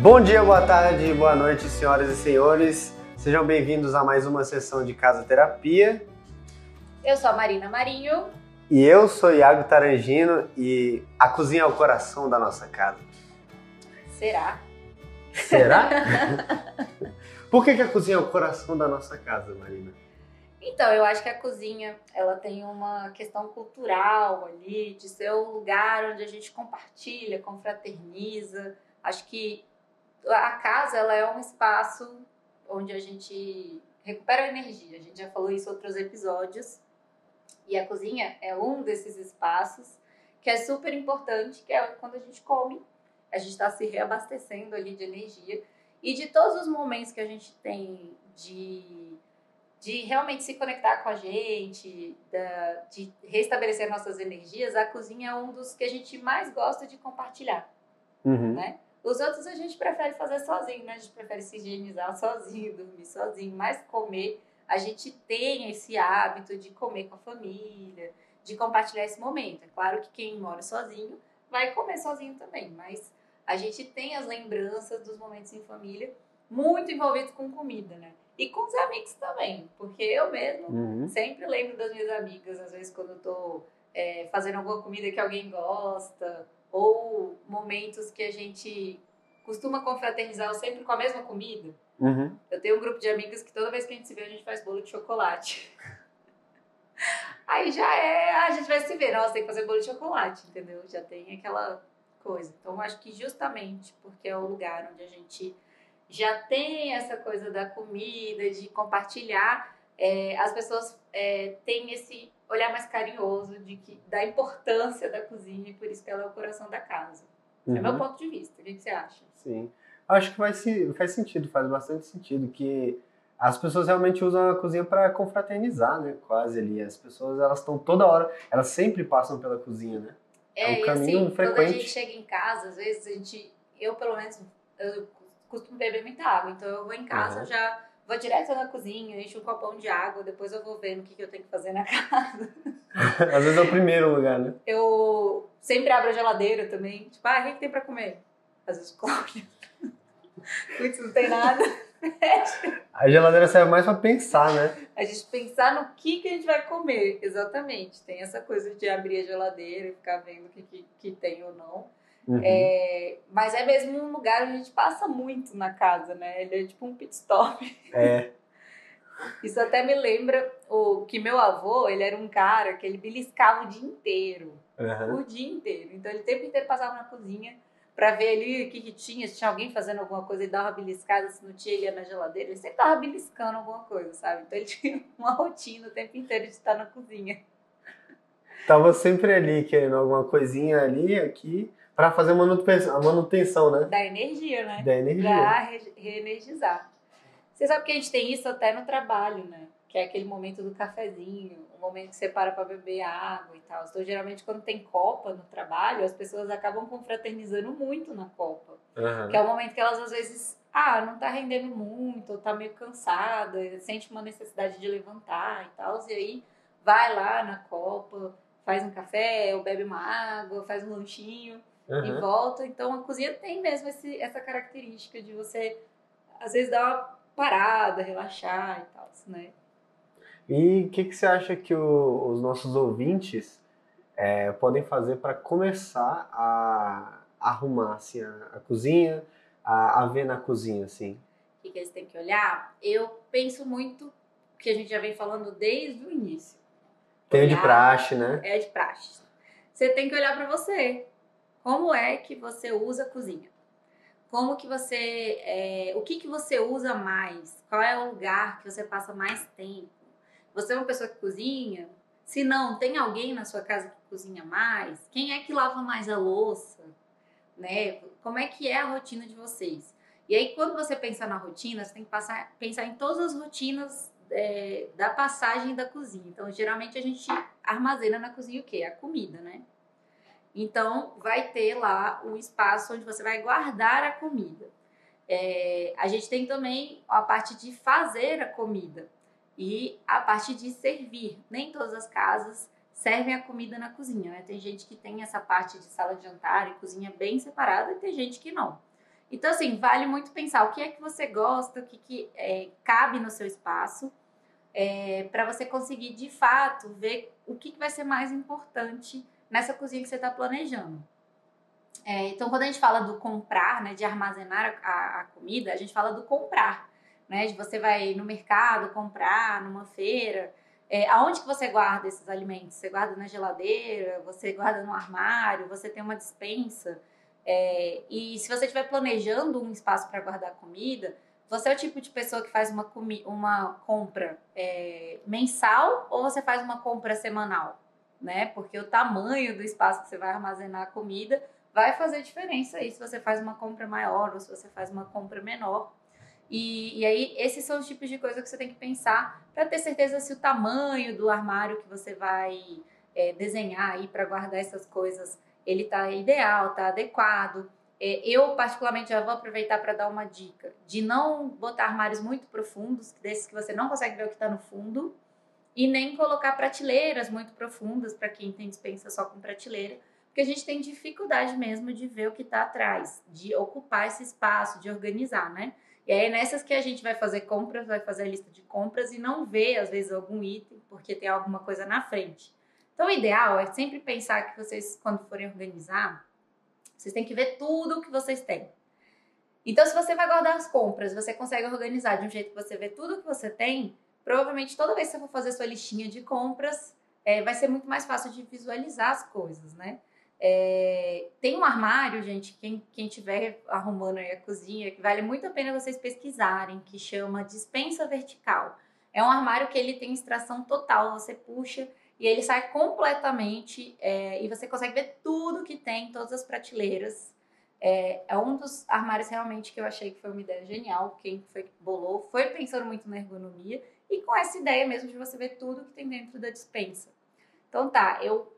Bom dia, boa tarde, boa noite, senhoras e senhores. Sejam bem-vindos a mais uma sessão de Casa Terapia. Eu sou a Marina Marinho. E eu sou Iago Tarangino e a cozinha é o coração da nossa casa. Será? Será? Por que, que a cozinha é o coração da nossa casa, Marina? Então, eu acho que a cozinha, ela tem uma questão cultural ali, de ser o lugar onde a gente compartilha, confraterniza. Acho que a casa, ela é um espaço onde a gente recupera energia. A gente já falou isso em outros episódios. E a cozinha é um desses espaços que é super importante, que é quando a gente come, a gente está se reabastecendo ali de energia. E de todos os momentos que a gente tem de, de realmente se conectar com a gente, da, de restabelecer nossas energias, a cozinha é um dos que a gente mais gosta de compartilhar. Uhum. Né? Os outros a gente prefere fazer sozinho, né? A gente prefere se higienizar sozinho, dormir sozinho, mas comer, a gente tem esse hábito de comer com a família, de compartilhar esse momento. É claro que quem mora sozinho vai comer sozinho também, mas a gente tem as lembranças dos momentos em família muito envolvidos com comida, né? E com os amigos também, porque eu mesmo Uhum. sempre lembro das minhas amigas, às vezes quando eu tô é, fazendo alguma comida que alguém gosta, ou momentos que a gente costuma confraternizar sempre com a mesma comida. Uhum. Eu tenho um grupo de amigas que toda vez que a gente se vê, a gente faz bolo de chocolate. Aí já é, "Ah, a gente vai se ver, nossa, tem que fazer bolo de chocolate, entendeu? Já tem aquela coisa. Então, eu acho que justamente porque é o lugar onde a gente já tem essa coisa da comida, de compartilhar, é, as pessoas é, têm esse olhar mais carinhoso de que, da importância da cozinha e por isso que ela é o coração da casa. É meu Uhum. ponto de vista. O que que você acha? Sim. Acho que faz, faz sentido, faz bastante sentido que as pessoas realmente usam a cozinha para confraternizar, né? Quase ali. As pessoas, elas estão toda hora, elas sempre passam pela cozinha, né? É um É, e caminho assim, quando a frequente. gente chega em casa, às vezes a gente, eu pelo menos, eu costumo beber muita água, então eu vou em casa, Aham. já vou direto na cozinha, encho um copão de água, depois eu vou vendo o que, que eu tenho que fazer na casa. Às vezes é o primeiro lugar, né? Eu sempre abro a geladeira também, tipo, ah, o que, que tem pra comer? Às vezes escolho. Putz, não tem nada. A geladeira serve mais para pensar, né? A gente pensar no que, que a gente vai comer, exatamente. Tem essa coisa de abrir a geladeira e ficar vendo o que, que, que tem ou não. Uhum. É, mas é mesmo um lugar onde a gente passa muito na casa, né? Ele é tipo um pit stop. É. Isso até me lembra o que meu avô, ele era um cara que ele beliscava o dia inteiro. Uhum. O dia inteiro. Então ele o tempo inteiro passava na cozinha pra ver ali o que, que tinha, se tinha alguém fazendo alguma coisa, ele dava uma beliscada, se não tinha, ele ia na geladeira, ele sempre tava beliscando alguma coisa, sabe? Então ele tinha uma rotina o tempo inteiro de estar na cozinha. Tava sempre ali, querendo alguma coisinha ali, aqui, para fazer manutenção, a manutenção, né? Da energia, né? Da energia. Pra re- reenergizar. Você sabe que a gente tem isso até no trabalho, né? Que é aquele momento do cafezinho, o momento que você para pra beber água e tal. Então, geralmente, quando tem copa no trabalho, as pessoas acabam confraternizando muito na copa. Aham. Que é o momento que elas, às vezes, ah, não tá rendendo muito, ou tá meio cansada, sente uma necessidade de levantar e tal. E aí, vai lá na copa, faz um café, ou bebe uma água, faz um lanchinho e Aham. volta. Então a cozinha tem mesmo esse, essa característica de você, às vezes, dar uma parada, relaxar e tal, né? E o que, que você acha que o- os nossos ouvintes é, podem fazer para começar a arrumar assim, a, a cozinha, a, a ver na cozinha, assim? O que, que eles têm que olhar? Eu penso muito que a gente já vem falando desde o início. Tem o de Olhar- praxe, né? É de praxe. Você tem que olhar para você. Como é que você usa a cozinha? Como que você, é, o que que você usa mais? Qual é o lugar que você passa mais tempo? Você é uma pessoa que cozinha? Se não, tem alguém na sua casa que cozinha mais? Quem é que lava mais a louça? Né? Como é que é a rotina de vocês? E aí, quando você pensa na rotina, você tem que passar, pensar em todas as rotinas é, da passagem da cozinha. Então, geralmente a gente armazena na cozinha o quê? A comida, né? Então, vai ter lá o espaço onde você vai guardar a comida. É, a gente tem também a parte de fazer a comida e a parte de servir. Nem todas as casas servem a comida na cozinha, né? Tem gente que tem essa parte de sala de jantar e cozinha bem separada e tem gente que não. Então, assim, vale muito pensar o que é que você gosta, o que, que é, cabe no seu espaço, é, para você conseguir, de fato, ver o que, que vai ser mais importante nessa cozinha que você está planejando. É, então, quando a gente fala do comprar, né, de armazenar a, a, comida, a gente fala do comprar, né, de você vai no mercado comprar, numa feira, é, aonde que você guarda esses alimentos? Você guarda na geladeira, você guarda no armário, você tem uma dispensa. É, e se você estiver planejando um espaço para guardar comida, você é o tipo de pessoa que faz uma, uma compra é, mensal ou você faz uma compra semanal? Né? Porque o tamanho do espaço que você vai armazenar a comida vai fazer diferença aí se você faz uma compra maior ou se você faz uma compra menor. E, e aí, esses são os tipos de coisa que você tem que pensar para ter certeza se o tamanho do armário que você vai é, desenhar aí para guardar essas coisas, ele tá ideal, tá adequado. É, eu, particularmente, já vou aproveitar para dar uma dica de não botar armários muito profundos, desses que você não consegue ver o que está no fundo, e nem colocar prateleiras muito profundas para quem tem dispensa só com prateleira, porque a gente tem dificuldade mesmo de ver o que está atrás, de ocupar esse espaço, de organizar, né? E aí é nessas que a gente vai fazer compras, vai fazer a lista de compras e não vê, às vezes, algum item, porque tem alguma coisa na frente. Então, o ideal é sempre pensar que vocês, quando forem organizar, vocês têm que ver tudo o que vocês têm. Então, se você vai guardar as compras, você consegue organizar de um jeito que você vê tudo o que você tem, provavelmente toda vez que você for fazer sua listinha de compras, é, vai ser muito mais fácil de visualizar as coisas, né? É, tem um armário, gente, quem, quem tiver arrumando aí a cozinha, que vale muito a pena vocês pesquisarem, que chama dispensa vertical. É um armário que ele tem extração total, você puxa e ele sai completamente é, e você consegue ver tudo que tem, todas as prateleiras. É, é, um dos armários realmente que eu achei que foi uma ideia genial. Quem foi que bolou foi pensando muito na ergonomia e com essa ideia mesmo de você ver tudo que tem dentro da dispensa. Então tá, eu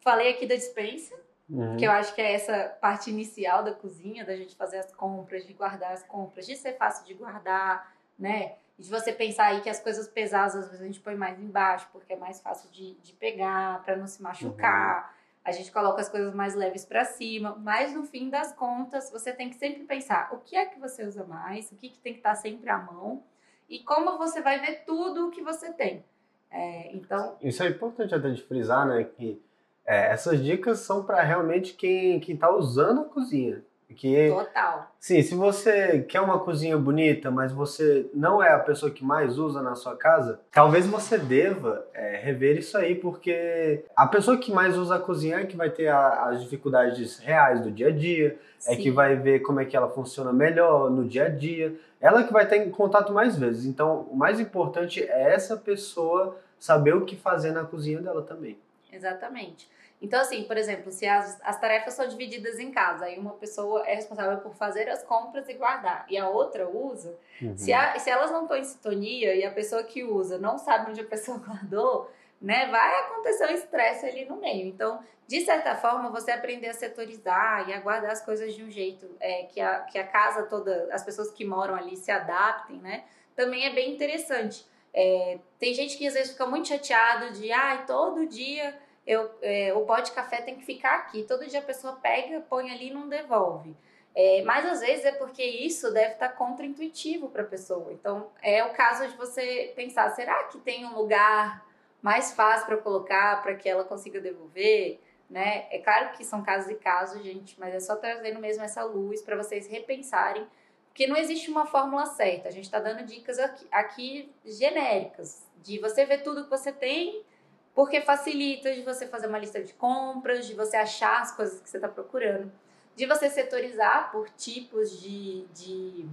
falei aqui da dispensa, Uhum. Que eu acho que é essa parte inicial da cozinha, da gente fazer as compras, de guardar as compras, de ser fácil de guardar, né? De você pensar aí que as coisas pesadas às vezes a gente põe mais embaixo, porque é mais fácil de, de pegar, para não se machucar. Uhum. A gente coloca as coisas mais leves para cima, mas no fim das contas, você tem que sempre pensar o que é que você usa mais, o que, que tem que estar tá sempre à mão e como você vai ver tudo o que você tem. É, então. Isso é importante até de frisar, né? Que é, essas dicas são para realmente quem está usando a cozinha. Que, Total. Sim, se você quer uma cozinha bonita, mas você não é a pessoa que mais usa na sua casa, talvez você deva é, rever isso aí, porque a pessoa que mais usa a cozinha é que vai ter a, as dificuldades reais do dia a dia, Sim. é que vai ver como é que ela funciona melhor no dia a dia, ela que vai ter em contato mais vezes. Então, o mais importante é essa pessoa saber o que fazer na cozinha dela também. Exatamente. Então, assim, por exemplo, se as, as tarefas são divididas em casa, aí uma pessoa é responsável por fazer as compras e guardar, e a outra usa, uhum. se, a, se elas não estão em sintonia e a pessoa que usa não sabe onde a pessoa guardou, né, vai acontecer um estresse ali no meio. Então, de certa forma, você aprender a setorizar e a guardar as coisas de um jeito é, que, a, que a casa toda, as pessoas que moram ali se adaptem, né, também é bem interessante. É, tem gente que às vezes fica muito chateado de, ai, ah, todo dia eu, é, o pó de café tem que ficar aqui. Todo dia a pessoa pega, põe ali e não devolve. É, mas às vezes é porque isso deve estar contra-intuitivo para a pessoa. Então é o caso de você pensar: será que tem um lugar mais fácil para colocar para que ela consiga devolver? Né? É claro que são casos e casos, gente, mas é só trazendo mesmo essa luz para vocês repensarem, porque não existe uma fórmula certa. A gente está dando dicas aqui, aqui genéricas de você ver tudo que você tem porque facilita de você fazer uma lista de compras, de você achar as coisas que você está procurando, de você setorizar por tipos de, de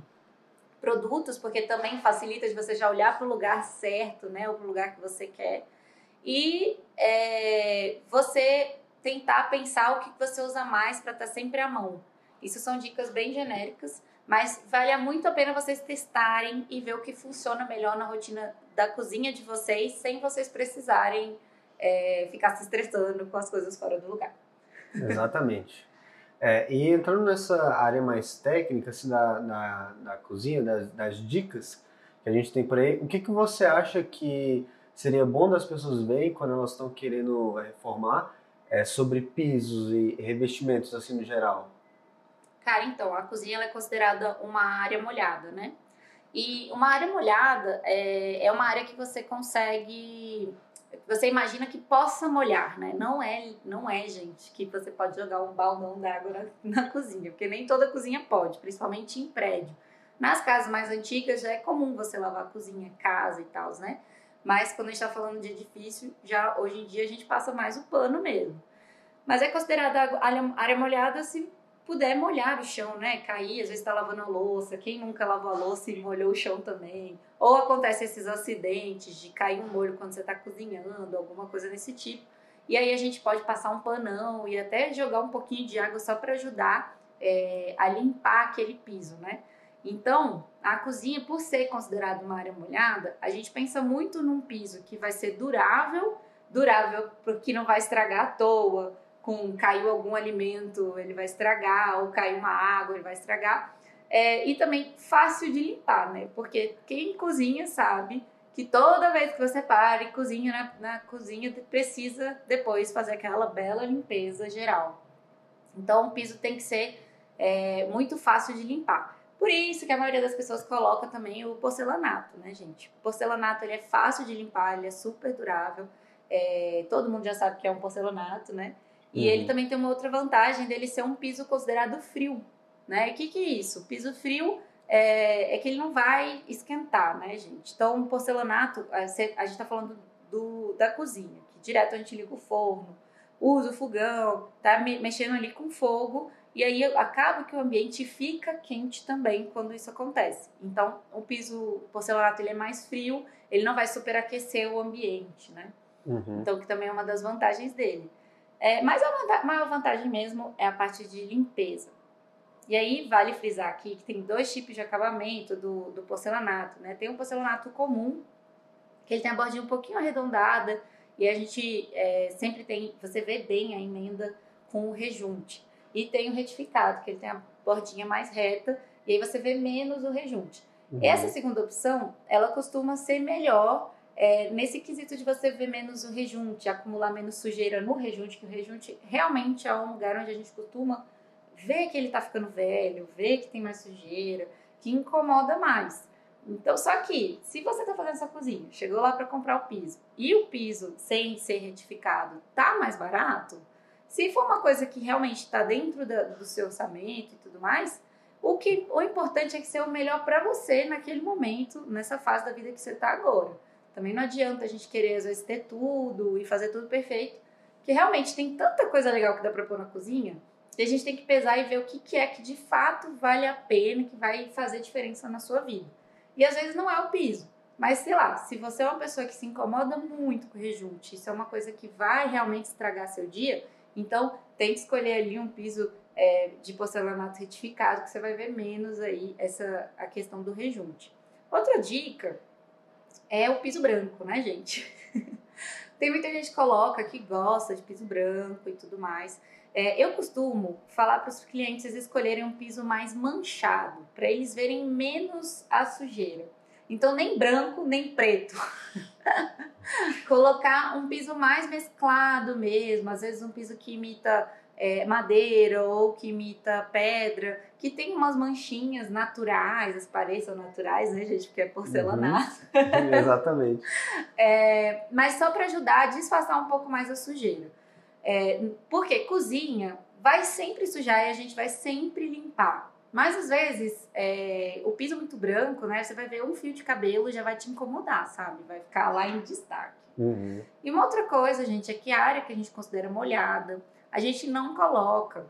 produtos, porque também facilita de você já olhar para o lugar certo, né, ou para o lugar que você quer, e é, você tentar pensar o que você usa mais para estar tá sempre à mão. Isso são dicas bem genéricas, mas vale muito a pena vocês testarem e ver o que funciona melhor na rotina da cozinha de vocês, sem vocês precisarem é, ficar se estressando com as coisas fora do lugar. Exatamente. É, e entrando nessa área mais técnica assim, da, da, da cozinha, das, das, dicas que a gente tem por aí, o que, que você acha que seria bom das pessoas verem quando elas estão querendo reformar é, sobre pisos e revestimentos assim no geral? Cara, então, a cozinha é considerada uma área molhada, né? E uma área molhada é, é uma área que você consegue você imagina que possa molhar, né? Não é, não é, gente, que você pode jogar um baldão d'água na, na, cozinha, porque nem toda cozinha pode, principalmente em prédio. Nas casas mais antigas já é comum você lavar a cozinha, casa e tal, né? Mas quando a gente está falando de edifício, já hoje em dia a gente passa mais o pano mesmo. Mas é considerada área, molhada se puder molhar o chão, né? Cair, às vezes está lavando a louça. Quem nunca lavou a louça e molhou o chão também? Ou acontece esses acidentes de cair um molho quando você está cozinhando, alguma coisa desse tipo. E aí a gente pode passar um panão e até jogar um pouquinho de água só para ajudar é, a limpar aquele piso, né? Então, a cozinha, por ser considerada uma área molhada, a gente pensa muito num piso que vai ser durável, durável porque não vai estragar à toa, com caiu algum alimento, ele vai estragar, ou caiu uma água, ele vai estragar. É, e também fácil de limpar, né? Porque quem cozinha sabe que toda vez que você para e cozinha na, na cozinha, precisa depois fazer aquela bela limpeza geral. Então, o piso tem que ser é, muito fácil de limpar. Por isso que a maioria das pessoas coloca também o porcelanato, né, gente? O porcelanato ele é fácil de limpar, ele é super durável. É, todo mundo já sabe que é um porcelanato, né? E uhum. ele também tem uma outra vantagem dele ser um piso considerado frio, né? O que, que é isso? O piso frio é, é, que ele não vai esquentar, né, gente? Então, o porcelanato, a gente está falando do, da cozinha, que direto a gente liga o forno, usa o fogão, tá mexendo ali com fogo, e aí acaba que o ambiente fica quente também quando isso acontece. Então, o piso porcelanato ele é mais frio, ele não vai superaquecer o ambiente, né? Uhum. Então, que também é uma das vantagens dele. É, mas a maior vantagem mesmo é a parte de limpeza. E aí vale frisar aqui que tem dois tipos de acabamento do, do porcelanato, né? Tem o porcelanato comum, que ele tem a bordinha um pouquinho arredondada, e a gente é, sempre tem, você vê bem a emenda com o rejunte. E tem o retificado, que ele tem a bordinha mais reta, e aí você vê menos o rejunte. Uhum. Essa segunda opção, ela costuma ser melhor é, nesse quesito de você ver menos o rejunte, acumular menos sujeira no rejunte, que o rejunte realmente é um lugar onde a gente costuma ver que ele está ficando velho, ver que tem mais sujeira, que incomoda mais. Então, só que, se você está fazendo essa cozinha, chegou lá para comprar o piso, e o piso sem ser retificado tá mais barato, se for uma coisa que realmente está dentro da, do seu orçamento e tudo mais, o, que, o importante é que seja o melhor para você naquele momento, nessa fase da vida que você está agora. Também não adianta a gente querer, às vezes, ter tudo e fazer tudo perfeito, que realmente tem tanta coisa legal que dá para pôr na cozinha, que a gente tem que pesar e ver o que, que é que de fato vale a pena, que vai fazer diferença na sua vida. E às vezes não é o piso, mas sei lá, se você é uma pessoa que se incomoda muito com rejunte, isso é uma coisa que vai realmente estragar seu dia, então tente escolher ali um piso é, de porcelanato retificado, que você vai ver menos aí essa a questão do rejunte. Outra dica é o piso branco, né, gente? Tem muita gente que coloca que gosta de piso branco e tudo mais. É, eu costumo falar para os clientes escolherem um piso mais manchado, para eles verem menos a sujeira. Então, nem branco, nem preto. Colocar um piso mais mesclado mesmo, às vezes um piso que imita é, madeira ou que imita pedra, que tem umas manchinhas naturais, as paredes são naturais, né, gente? Porque é porcelanato. Uhum. Exatamente. é, mas só para ajudar a disfarçar um pouco mais a sujeira. É, porque cozinha vai sempre sujar e a gente vai sempre limpar. Mas às vezes é, o piso muito branco, né? Você vai ver um fio de cabelo já vai te incomodar, sabe? Vai ficar lá em destaque. Uhum. E uma outra coisa, gente, é que a área que a gente considera molhada, a gente não coloca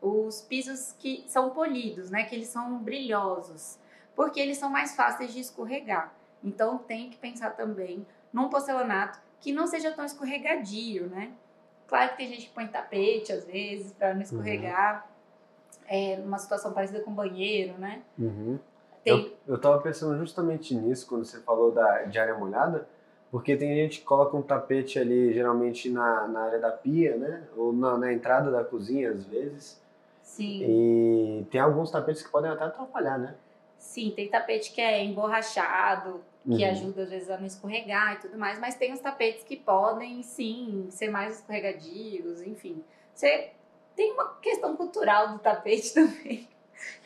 os pisos que são polidos, né? Que eles são brilhosos, porque eles são mais fáceis de escorregar. Então tem que pensar também num porcelanato que não seja tão escorregadio, né? Claro que tem gente que põe tapete às vezes para não escorregar. Uhum. É uma situação parecida com banheiro, né? Uhum. Tem... Eu, eu tava pensando justamente nisso quando você falou da, de área molhada porque tem gente que coloca um tapete ali, geralmente na, na área da pia, né? Ou na, na entrada da cozinha, às vezes. Sim. E tem alguns tapetes que podem até atrapalhar, né? Sim, tem tapete que é emborrachado, que uhum. ajuda às vezes a não escorregar e tudo mais, mas tem os tapetes que podem sim ser mais escorregadios, enfim. Você tem uma questão cultural do tapete também.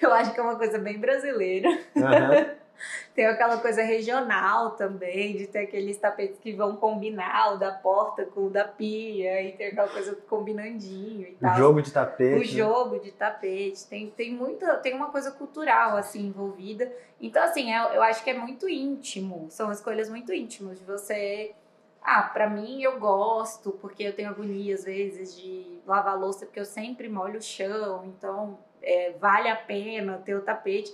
Eu acho que é uma coisa bem brasileira. Aham. Tem aquela coisa regional também, de ter aqueles tapetes que vão combinar o da porta com o da pia, e tem aquela coisa combinandinho e O tal. jogo de tapete. O jogo de tapete, tem, tem muita, tem uma coisa cultural assim envolvida. Então, assim, eu, eu acho que é muito íntimo, são escolhas muito íntimas de você. Ah, pra mim eu gosto, porque eu tenho agonia às vezes de lavar louça, porque eu sempre molho o chão, então é, vale a pena ter o tapete.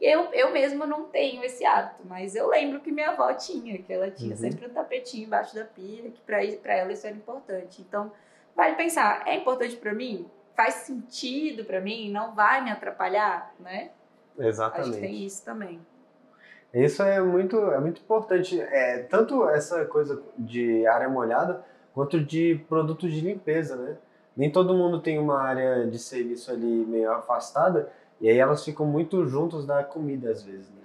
Eu, eu mesma não tenho esse hábito, mas eu lembro que minha avó tinha, que ela tinha Uhum. sempre um tapetinho embaixo da pia, que pra ela isso era importante. Então, vale pensar, é importante pra mim? Faz sentido pra mim? Não vai me atrapalhar, né? Acho que Exatamente. tem isso também. Isso é muito, é muito importante. É, tanto essa coisa de área molhada, quanto de produtos de limpeza, né? Nem todo mundo tem uma área de serviço ali meio afastada, e aí elas ficam muito juntos da comida às vezes, né?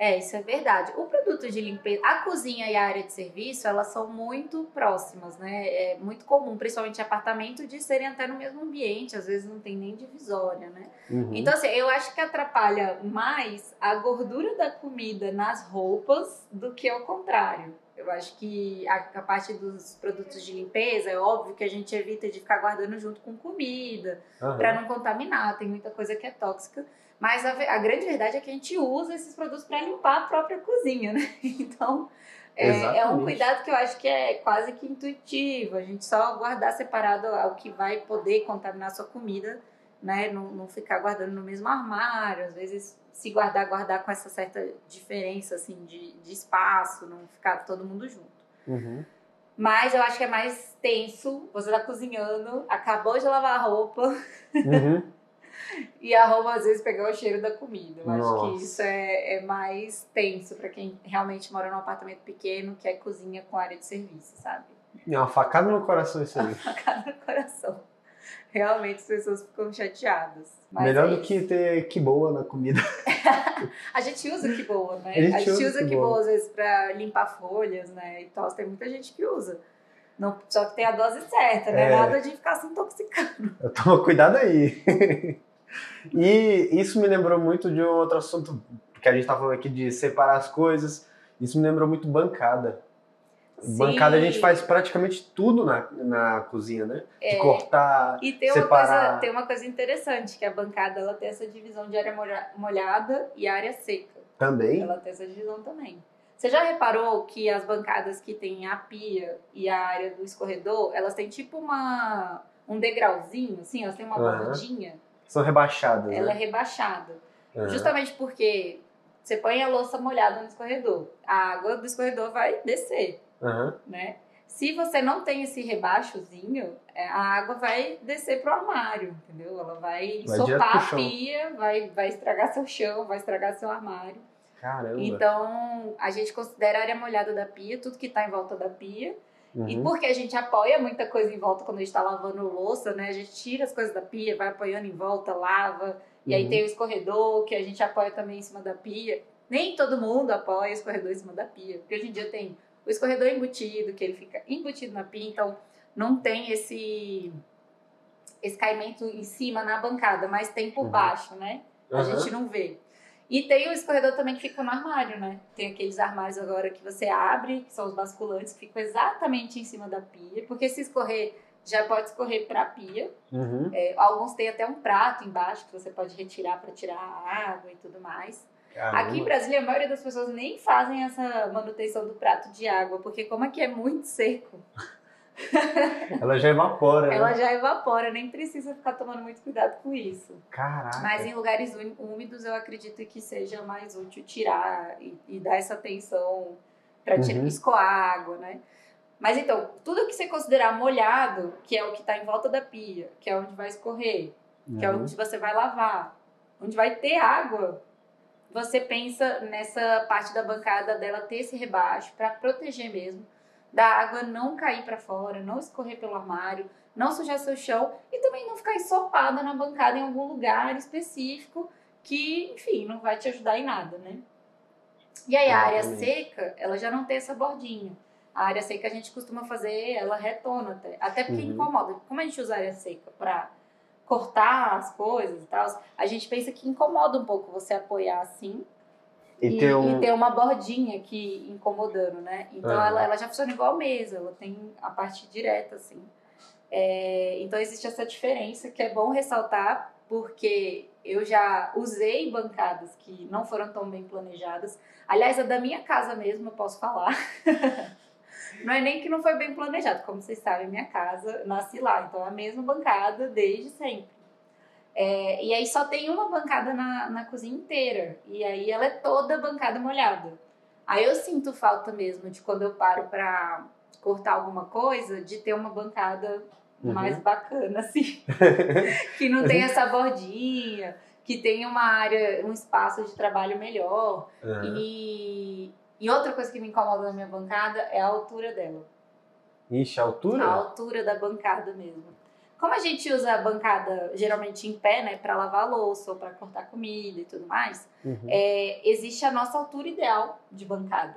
É, isso é verdade. O produto de limpeza, a cozinha e a área de serviço, elas são muito próximas, né? É muito comum, principalmente em apartamento, de serem até no mesmo ambiente, às vezes não tem nem divisória, né? Uhum. Então, assim, eu acho que atrapalha mais a gordura da comida nas roupas do que ao contrário. Eu acho que a, a parte dos produtos de limpeza, é óbvio que a gente evita de ficar guardando junto com comida, Aham. para não contaminar, tem muita coisa que é tóxica. Mas a, a grande verdade é que a gente usa esses produtos para limpar a própria cozinha, né? Então, é, é um cuidado que eu acho que é quase que intuitivo. A gente só guardar separado o que vai poder contaminar a sua comida, né? Não, não ficar guardando no mesmo armário. Às vezes, se guardar, guardar com essa certa diferença, assim, de, de espaço, não ficar todo mundo junto. Uhum. Mas eu acho que é mais tenso. Você tá cozinhando, acabou de lavar a roupa, Uhum. e a roupa às vezes pegou o cheiro da comida. Eu acho que isso é, é mais tenso pra quem realmente mora num apartamento pequeno, que é cozinha com área de serviço, sabe? É uma facada no coração isso aí. Facada no coração. Realmente as pessoas ficam chateadas. Melhor é do que ter que boa na comida. A gente usa que boa, né? A gente usa usa que Kiboa. boa às vezes pra limpar folhas, né? E tal. Tem muita gente que usa. Não, só que tem a dose certa, né? É. Nada de ficar se intoxicando. Toma cuidado aí. e isso me lembrou muito de um outro assunto que a gente tá falando aqui de separar as coisas. Isso me lembrou muito bancada. Bancada a gente Sim. faz praticamente tudo na, na cozinha, né? De É. cortar. E tem uma, separar. coisa, tem uma coisa interessante, que a bancada ela tem essa divisão de área molha- molhada e área seca. Também. Ela tem essa divisão também. Você já reparou que as bancadas que tem a pia e a área do escorredor, elas têm tipo uma um degrauzinho, assim, elas têm uma Aham. bordinha, São rebaixadas, ela é né? rebaixada. Aham. Justamente porque você põe a louça molhada no escorredor, a água do escorredor vai descer, Aham. né? Se você não tem esse rebaixozinho, é, a água vai descer pro armário, entendeu? Ela vai, Vai sopar a pia, vai, vai estragar seu chão, vai estragar seu armário. Caramba. Então, a gente considera a área molhada da pia, tudo que tá em volta da pia. E Uhum. porque a gente apoia muita coisa em volta quando a gente tá lavando louça, né? A gente tira as coisas da pia, vai apoiando em volta, lava. E aí Uhum. tem o escorredor, que a gente apoia também em cima da pia. Nem todo mundo apoia o escorredor em cima da pia. Porque hoje em dia tem o escorredor embutido, que ele fica embutido na pia, então não tem esse, esse caimento em cima na bancada, mas tem por Uhum. baixo, né? A Aham. gente não vê. E tem o escorredor também que fica no armário, né? Tem aqueles armários agora que você abre, que são os basculantes, que ficam exatamente em cima da pia, porque se escorrer, já pode escorrer para a pia. Uhum. É, alguns têm até um prato embaixo que você pode retirar para tirar a água e tudo mais. Caramba. Aqui em Brasília, a maioria das pessoas nem fazem essa manutenção do prato de água, porque como aqui é muito seco, Ela já evapora, né? ela já evapora, nem precisa ficar tomando muito cuidado com isso. Caraca. Mas em lugares úmidos eu acredito que seja mais útil tirar e, e dar essa atenção para Uhum. escoar a água, né? Mas então, tudo que você considerar molhado, que é o que está em volta da pia, que é onde vai escorrer, que é Uhum. onde você vai lavar, onde vai ter água, você pensa nessa parte da bancada dela ter esse rebaixo para proteger mesmo da água não cair para fora, não escorrer pelo armário, não sujar seu chão e também não ficar ensopada na bancada em algum lugar específico que, enfim, não vai te ajudar em nada, né? E aí a área seca, ela já não tem essa bordinha. A área seca a gente costuma fazer ela retona até, até porque Uhum. incomoda. Como a gente usa a área seca para cortar as coisas e tal, a gente pensa que incomoda um pouco você apoiar assim E, e, tem um. e ter uma bordinha aqui incomodando, né? Então Aham. ela, ela já funciona igual a mesa, ela tem a parte direta, assim. É, então existe essa diferença que é bom ressaltar, porque eu já usei bancadas que não foram tão bem planejadas. Aliás, a da minha casa mesmo, eu posso falar. não é nem que não foi bem planejado, como vocês sabem, minha casa nasci lá, então é a mesma bancada desde sempre. É, e aí só tem uma bancada na, na cozinha inteira. E aí ela é toda bancada molhada. Aí eu sinto falta mesmo de quando eu paro pra cortar alguma coisa, de ter uma bancada Uhum. mais bacana, assim. que não tem essa bordinha, que tem uma área, um espaço de trabalho melhor. Aham. E, e outra coisa que me incomoda na minha bancada é a altura dela. Ixi, a altura? A altura da bancada mesmo. Como a gente usa a bancada geralmente em pé, né, para lavar louça ou para cortar comida e tudo mais, Uhum. é, existe a nossa altura ideal de bancada.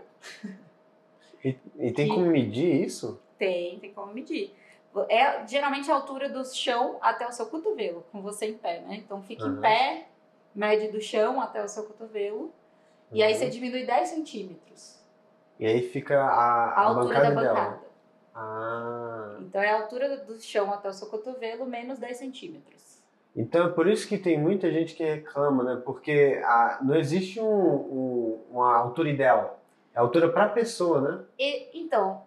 E, e tem que- como medir isso? Tem, tem como medir. É geralmente a altura do chão até o seu cotovelo, com você em pé, né? Então fica em Aham. pé, mede do chão até o seu cotovelo, e aí Uhum. você diminui 10 centímetros E aí fica a, a a altura bancada da dela. bancada. Ah. Então é a altura do chão até o seu cotovelo menos 10 centímetros. Então é por isso que tem muita gente que reclama, né? Porque a, não existe um, um- uma altura ideal. É a altura para a pessoa, né? E, então,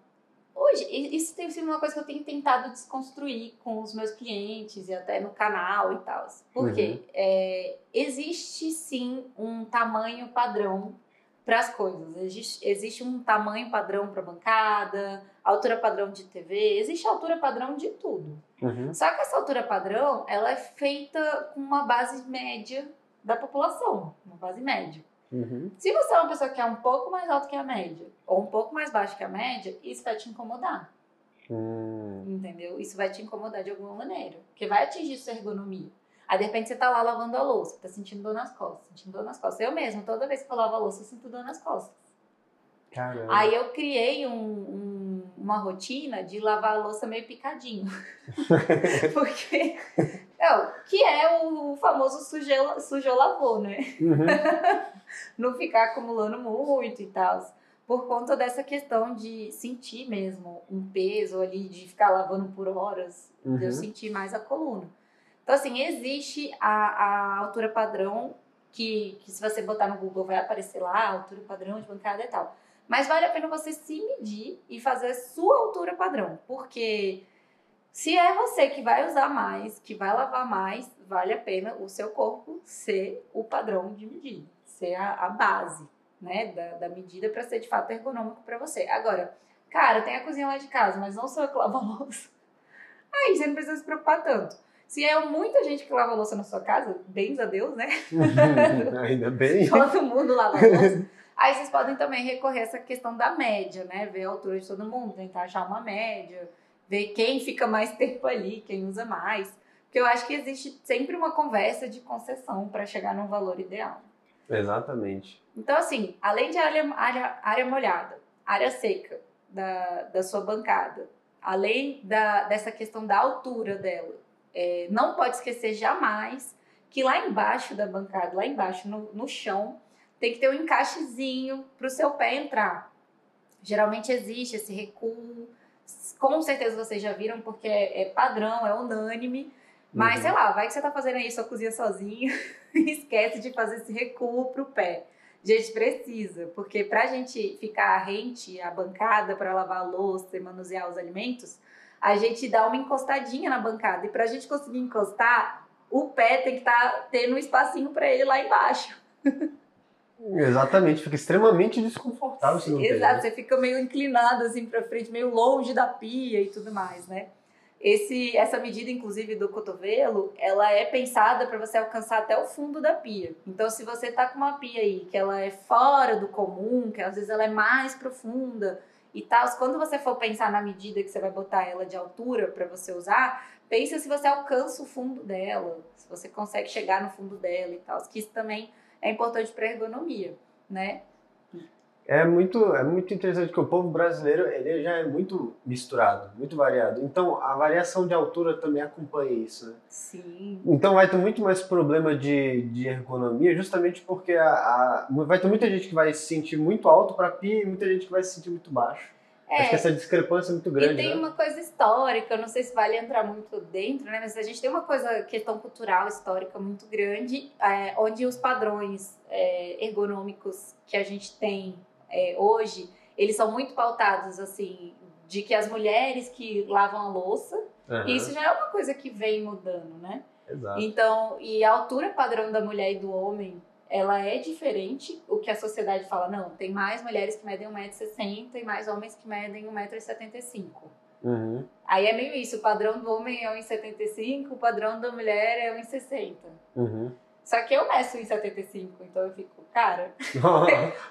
hoje, isso tem sido uma coisa que eu tenho tentado desconstruir com os meus clientes e até no canal e tal. Porque é, existe sim um tamanho padrão para as coisas. Existe, existe um tamanho padrão para bancada, altura padrão de TV, existe altura padrão de tudo. Uhum. Só que essa altura padrão, ela é feita com uma base média da população, uma base média. Uhum. Se você é uma pessoa que é um pouco mais alto que a média, ou um pouco mais baixo que a média, isso vai te incomodar, Hum. entendeu? Isso vai te incomodar de alguma maneira, porque vai atingir sua ergonomia. Aí, de repente, você tá lá lavando a louça, tá sentindo dor nas costas, sentindo dor nas costas. Eu mesmo, toda vez que eu lavo a louça, eu sinto dor nas costas. Caramba. Aí eu criei um- um- uma rotina de lavar a louça meio picadinho. Porque, não, que é o famoso sujou, sujou lavou, né? Uhum. não ficar acumulando muito e tal. Por conta dessa questão de sentir mesmo um peso ali, de ficar lavando por horas, de eu Uhum. sentir mais a coluna. Então, assim, existe a, a altura padrão, que, que se você botar no Google vai aparecer lá, altura padrão de bancada e tal. Mas vale a pena você se medir e fazer a sua altura padrão, porque se é você que vai usar mais, que vai lavar mais, vale a pena o seu corpo ser o padrão de medida, ser a, a base, né, da, da medida para ser de fato ergonômico para você. Agora, cara, tem a cozinha lá de casa, mas não sou eu que lavo a louça. Aí você não precisa se preocupar tanto. Se é muita gente que lava a louça na sua casa, bens a Deus, né? Ainda bem. Todo mundo lava a louça. Aí vocês podem também recorrer a essa questão da média, né? Ver a altura de todo mundo, tentar achar uma média, ver quem fica mais tempo ali, quem usa mais. Porque eu acho que existe sempre uma conversa de concessão para chegar num valor ideal. Exatamente. Então, assim, além de área, área, área molhada, área seca da, da sua bancada, além da, dessa questão da altura dela, é, não pode esquecer jamais que lá embaixo da bancada, lá embaixo no, no chão, tem que ter um encaixezinho para o seu pé entrar. Geralmente existe esse recuo, com certeza vocês já viram, porque é, é padrão, é unânime. Mas, Uhum. sei lá, vai que você tá fazendo aí sua cozinha sozinho e esquece de fazer esse recuo pro pé. Gente, precisa, porque pra gente ficar rente a bancada para lavar a louça e manusear os alimentos, a gente dá uma encostadinha na bancada. E pra gente conseguir encostar, o pé tem que estar tendo um espacinho para ele lá embaixo. Exatamente, fica extremamente desconfortável tem, Exato, né? você fica meio inclinado assim para frente, meio longe da pia e tudo mais, né? Esse, essa medida, inclusive, do cotovelo, ela é pensada para você alcançar até o fundo da pia. Então, se você tá com uma pia aí que ela é fora do comum, que às vezes ela é mais profunda e tal, quando você for pensar na medida que você vai botar ela de altura para você usar, pensa se você alcança o fundo dela, se você consegue chegar no fundo dela e tal, que isso também é importante para ergonomia, né? É muito, é muito interessante que o povo brasileiro ele já é muito misturado, muito variado. Então a variação de altura também acompanha isso, né? Sim. Então vai ter muito mais problema de, de ergonomia, justamente porque a, a- vai ter muita gente que vai se sentir muito alto para pia e muita gente que vai se sentir muito baixo. Acho que essa discrepância é muito E grande, tem né? uma coisa histórica, eu não sei se vale entrar muito dentro, né? Mas a gente tem uma coisa, questão cultural, histórica muito grande, é, onde os padrões é, ergonômicos que a gente tem é, hoje, eles são muito pautados, assim, de que as mulheres que lavam a louça, Aham, e isso já é uma coisa que vem mudando, né? Exato. Então, e a altura padrão da mulher e do homem, ela é diferente. O que a sociedade fala, não, tem mais mulheres que medem 1,60m e mais homens que medem 1,75m. Uhum. Aí é meio isso, o padrão do homem é 1,75, o padrão da mulher é 1,60. Uhum. Só que eu meço 1,75, então eu fico, cara,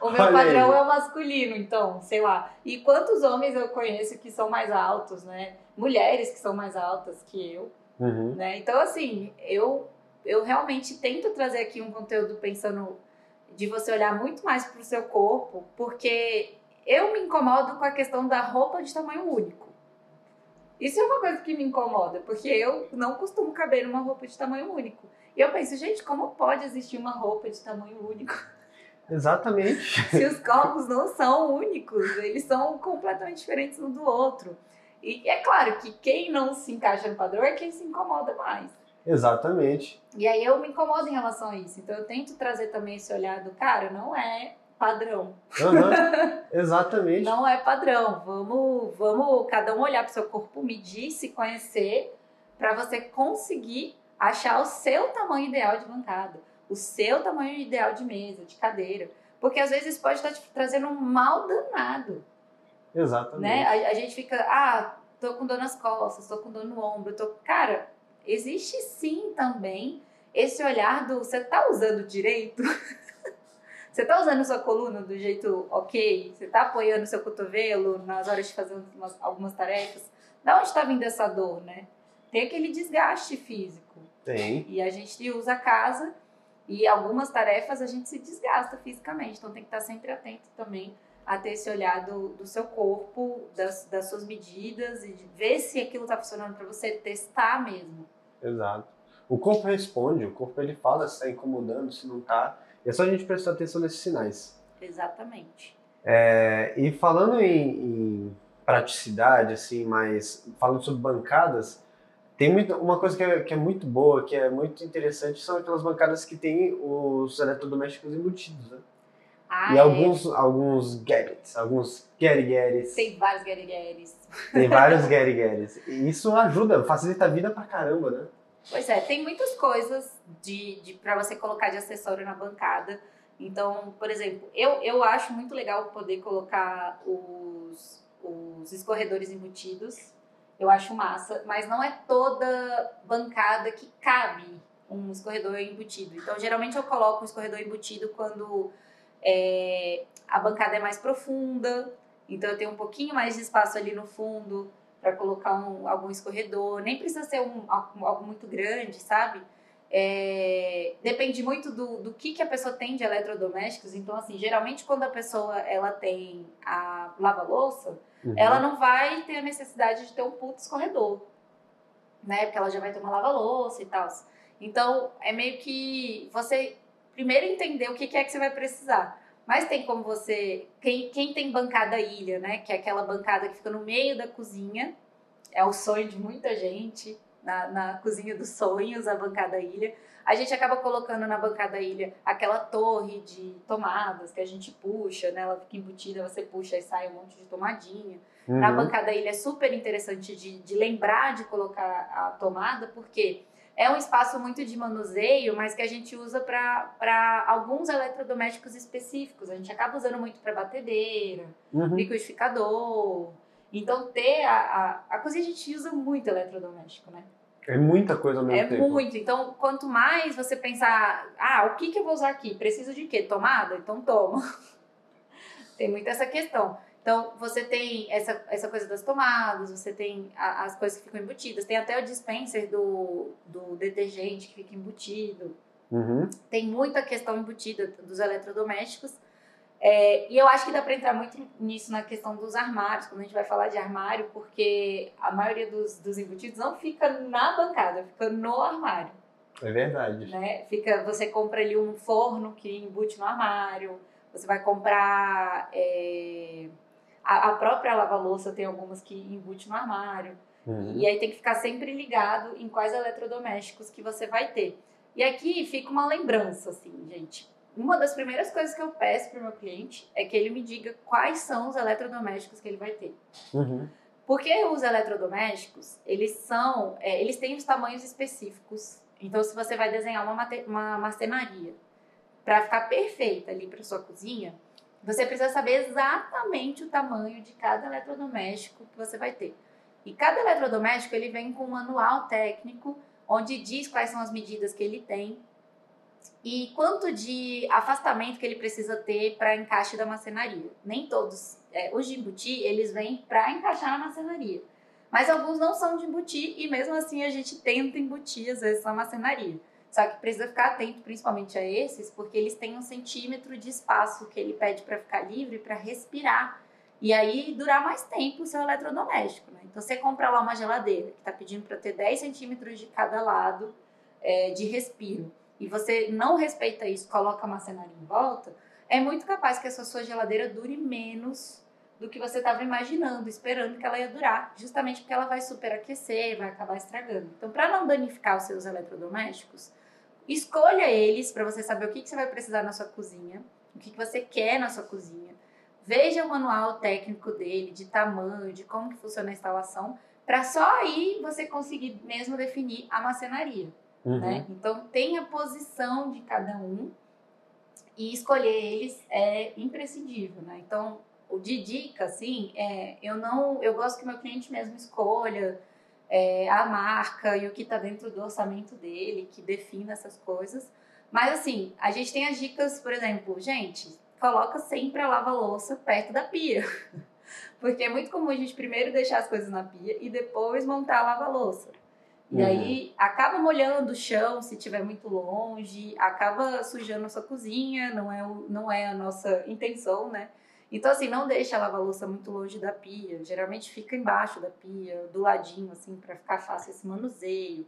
o meu Olha padrão aí. é o masculino, então, sei lá. E quantos homens eu conheço que são mais altos, né? Mulheres que são mais altas que eu. Uhum. né? Então, assim, eu, eu realmente tento trazer aqui um conteúdo pensando de você olhar muito mais para o seu corpo, porque eu me incomodo com a questão da roupa de tamanho único. Isso é uma coisa que me incomoda, porque eu não costumo caber numa roupa de tamanho único. E eu penso, gente, como pode existir uma roupa de tamanho único? Exatamente. Se os corpos não são únicos, eles são completamente diferentes um do outro. E é claro que quem não se encaixa no padrão é quem se incomoda mais. Exatamente. E aí eu me incomodo em relação a isso. Então eu tento trazer também esse olhar do cara, não é padrão. Aham, Exatamente. Não é padrão. Vamos, vamos cada um olhar para o seu corpo, medir, se conhecer, para você conseguir achar o seu tamanho ideal de bancada, o seu tamanho ideal de mesa, de cadeira. Porque às vezes pode estar te trazendo um mal danado. Exatamente. né? A, a gente fica, ah, tô com dor nas costas, tô com dor no ombro, tô. Cara, existe sim também esse olhar do você tá usando direito? você tá usando sua coluna do jeito ok? Você tá apoiando seu cotovelo nas horas de fazer umas- algumas tarefas? Da onde tá vindo essa dor, né? Tem aquele desgaste físico. Tem. E a gente usa a casa e algumas tarefas a gente se desgasta fisicamente. Então tem que estar sempre atento também a ter esse olhar do, do seu corpo, das, das suas medidas e de ver se aquilo está funcionando para você, testar mesmo. Exato. O corpo responde, o corpo ele fala se está incomodando, se não tá. E é só a gente prestar atenção nesses sinais. Exatamente. É, e falando em, em praticidade, assim, mas falando sobre bancadas, tem muito, uma coisa que é, que é muito boa, que é muito interessante, são aquelas bancadas que tem os eletrodomésticos embutidos, né? Ah, e é. alguns, alguns gadgets, alguns get-getters. Tem vários guerigueres. Tem vários get-getters. E isso ajuda, facilita a vida pra caramba, né? Pois é, tem muitas coisas de, de para você colocar de acessório na bancada. Então, por exemplo, eu, eu acho muito legal poder colocar os, os escorredores embutidos. Eu acho massa, mas não é toda bancada que cabe um escorredor embutido. Então, geralmente eu coloco um escorredor embutido quando é, a bancada é mais profunda. Então, eu tenho um pouquinho mais de espaço ali no fundo para colocar um, algum escorredor. Nem precisa ser um, algo muito grande, sabe? É, depende muito do, do que, que a pessoa tem de eletrodomésticos. Então, assim, geralmente quando a pessoa ela tem a lava-louça, Uhum. ela não vai ter a necessidade de ter um puto escorredor, né? Porque ela já vai ter uma lava-louça e tal. Então, é meio que você primeiro entender o que que é que você vai precisar. Mas tem como você. Quem, quem tem bancada ilha, né? Que é aquela bancada que fica no meio da cozinha. É o sonho de muita gente. Na, na cozinha dos sonhos, a bancada ilha. A gente acaba colocando na bancada ilha aquela torre de tomadas que a gente puxa, né? Ela fica embutida, você puxa e sai um monte de tomadinha. Na Uhum. bancada ilha é super interessante de, de lembrar de colocar a tomada, porque é um espaço muito de manuseio, mas que a gente usa para alguns eletrodomésticos específicos. A gente acaba usando muito para batedeira, Uhum. liquidificador. Então, ter a, a, a cozinha a gente usa muito eletrodoméstico, né? É muita coisa ao mesmo É tempo. muito. Então, quanto mais você pensar, ah, o que, que eu vou usar aqui? Preciso de quê? Tomada? Então toma. tem muito essa questão. Então, você tem essa, essa coisa das tomadas, você tem a- as coisas que ficam embutidas, tem até o dispenser do, do detergente que fica embutido. Uhum. Tem muita questão embutida dos eletrodomésticos. É, e eu acho que dá para entrar muito nisso na questão dos armários, quando a gente vai falar de armário, porque a maioria dos, dos embutidos não fica na bancada, fica no armário. É verdade. Né? Fica, você compra ali um forno que embute no armário, você vai comprar é, a, a, própria lava-louça, tem algumas que embute no armário. Uhum. E aí tem que ficar sempre ligado em quais eletrodomésticos que você vai ter. E aqui fica uma lembrança, assim, gente. Uma das primeiras coisas que eu peço para o meu cliente é que ele me diga quais são os eletrodomésticos que ele vai ter. Uhum. Porque os eletrodomésticos, eles são, é, eles têm os tamanhos específicos. Então, se você vai desenhar uma, uma marcenaria para ficar perfeita ali para sua cozinha, você precisa saber exatamente o tamanho de cada eletrodoméstico que você vai ter. E cada eletrodoméstico ele vem com um manual técnico onde diz quais são as medidas que ele tem e quanto de afastamento que ele precisa ter para encaixe da marcenaria. Nem todos, é, os de embutir, eles vêm para encaixar na marcenaria. Mas alguns não são de embutir e mesmo assim a gente tenta embutir às vezes na marcenaria. Só que precisa ficar atento principalmente a esses, porque eles têm um centímetro de espaço que ele pede para ficar livre para respirar. E aí durar mais tempo o seu eletrodoméstico. Né? Então você compra lá uma geladeira que está pedindo para ter 10 centímetros de cada lado é, de respiro e você não respeita isso, coloca a macenaria em volta, é muito capaz que essa sua geladeira dure menos do que você estava imaginando, esperando que ela ia durar, justamente porque ela vai superaquecer, vai acabar estragando. Então, para não danificar os seus eletrodomésticos, Escolha eles para você saber o que, que você vai precisar na sua cozinha, o que, que você quer na sua cozinha. Veja o manual técnico dele, de tamanho, de como que funciona a instalação, para só aí você conseguir mesmo definir a macenaria. Uhum. Né? Então, tem a posição de cada um e escolher eles é imprescindível. Né? Então, o de dica, assim, é, eu não, eu gosto que meu cliente mesmo escolha é, a marca e o que está dentro do orçamento dele, que defina essas coisas. Mas assim, a gente tem as dicas, por exemplo, gente, coloca sempre a lava-louça perto da pia. Porque é muito comum a gente primeiro deixar as coisas na pia e depois montar a lava-louça. E uhum. aí acaba molhando o chão se estiver muito longe, acaba sujando a sua cozinha, não é, o, não é a nossa intenção, né? Então, assim, não deixa a lava-louça muito longe da pia. Geralmente fica embaixo da pia, do ladinho, assim, para ficar fácil esse manuseio.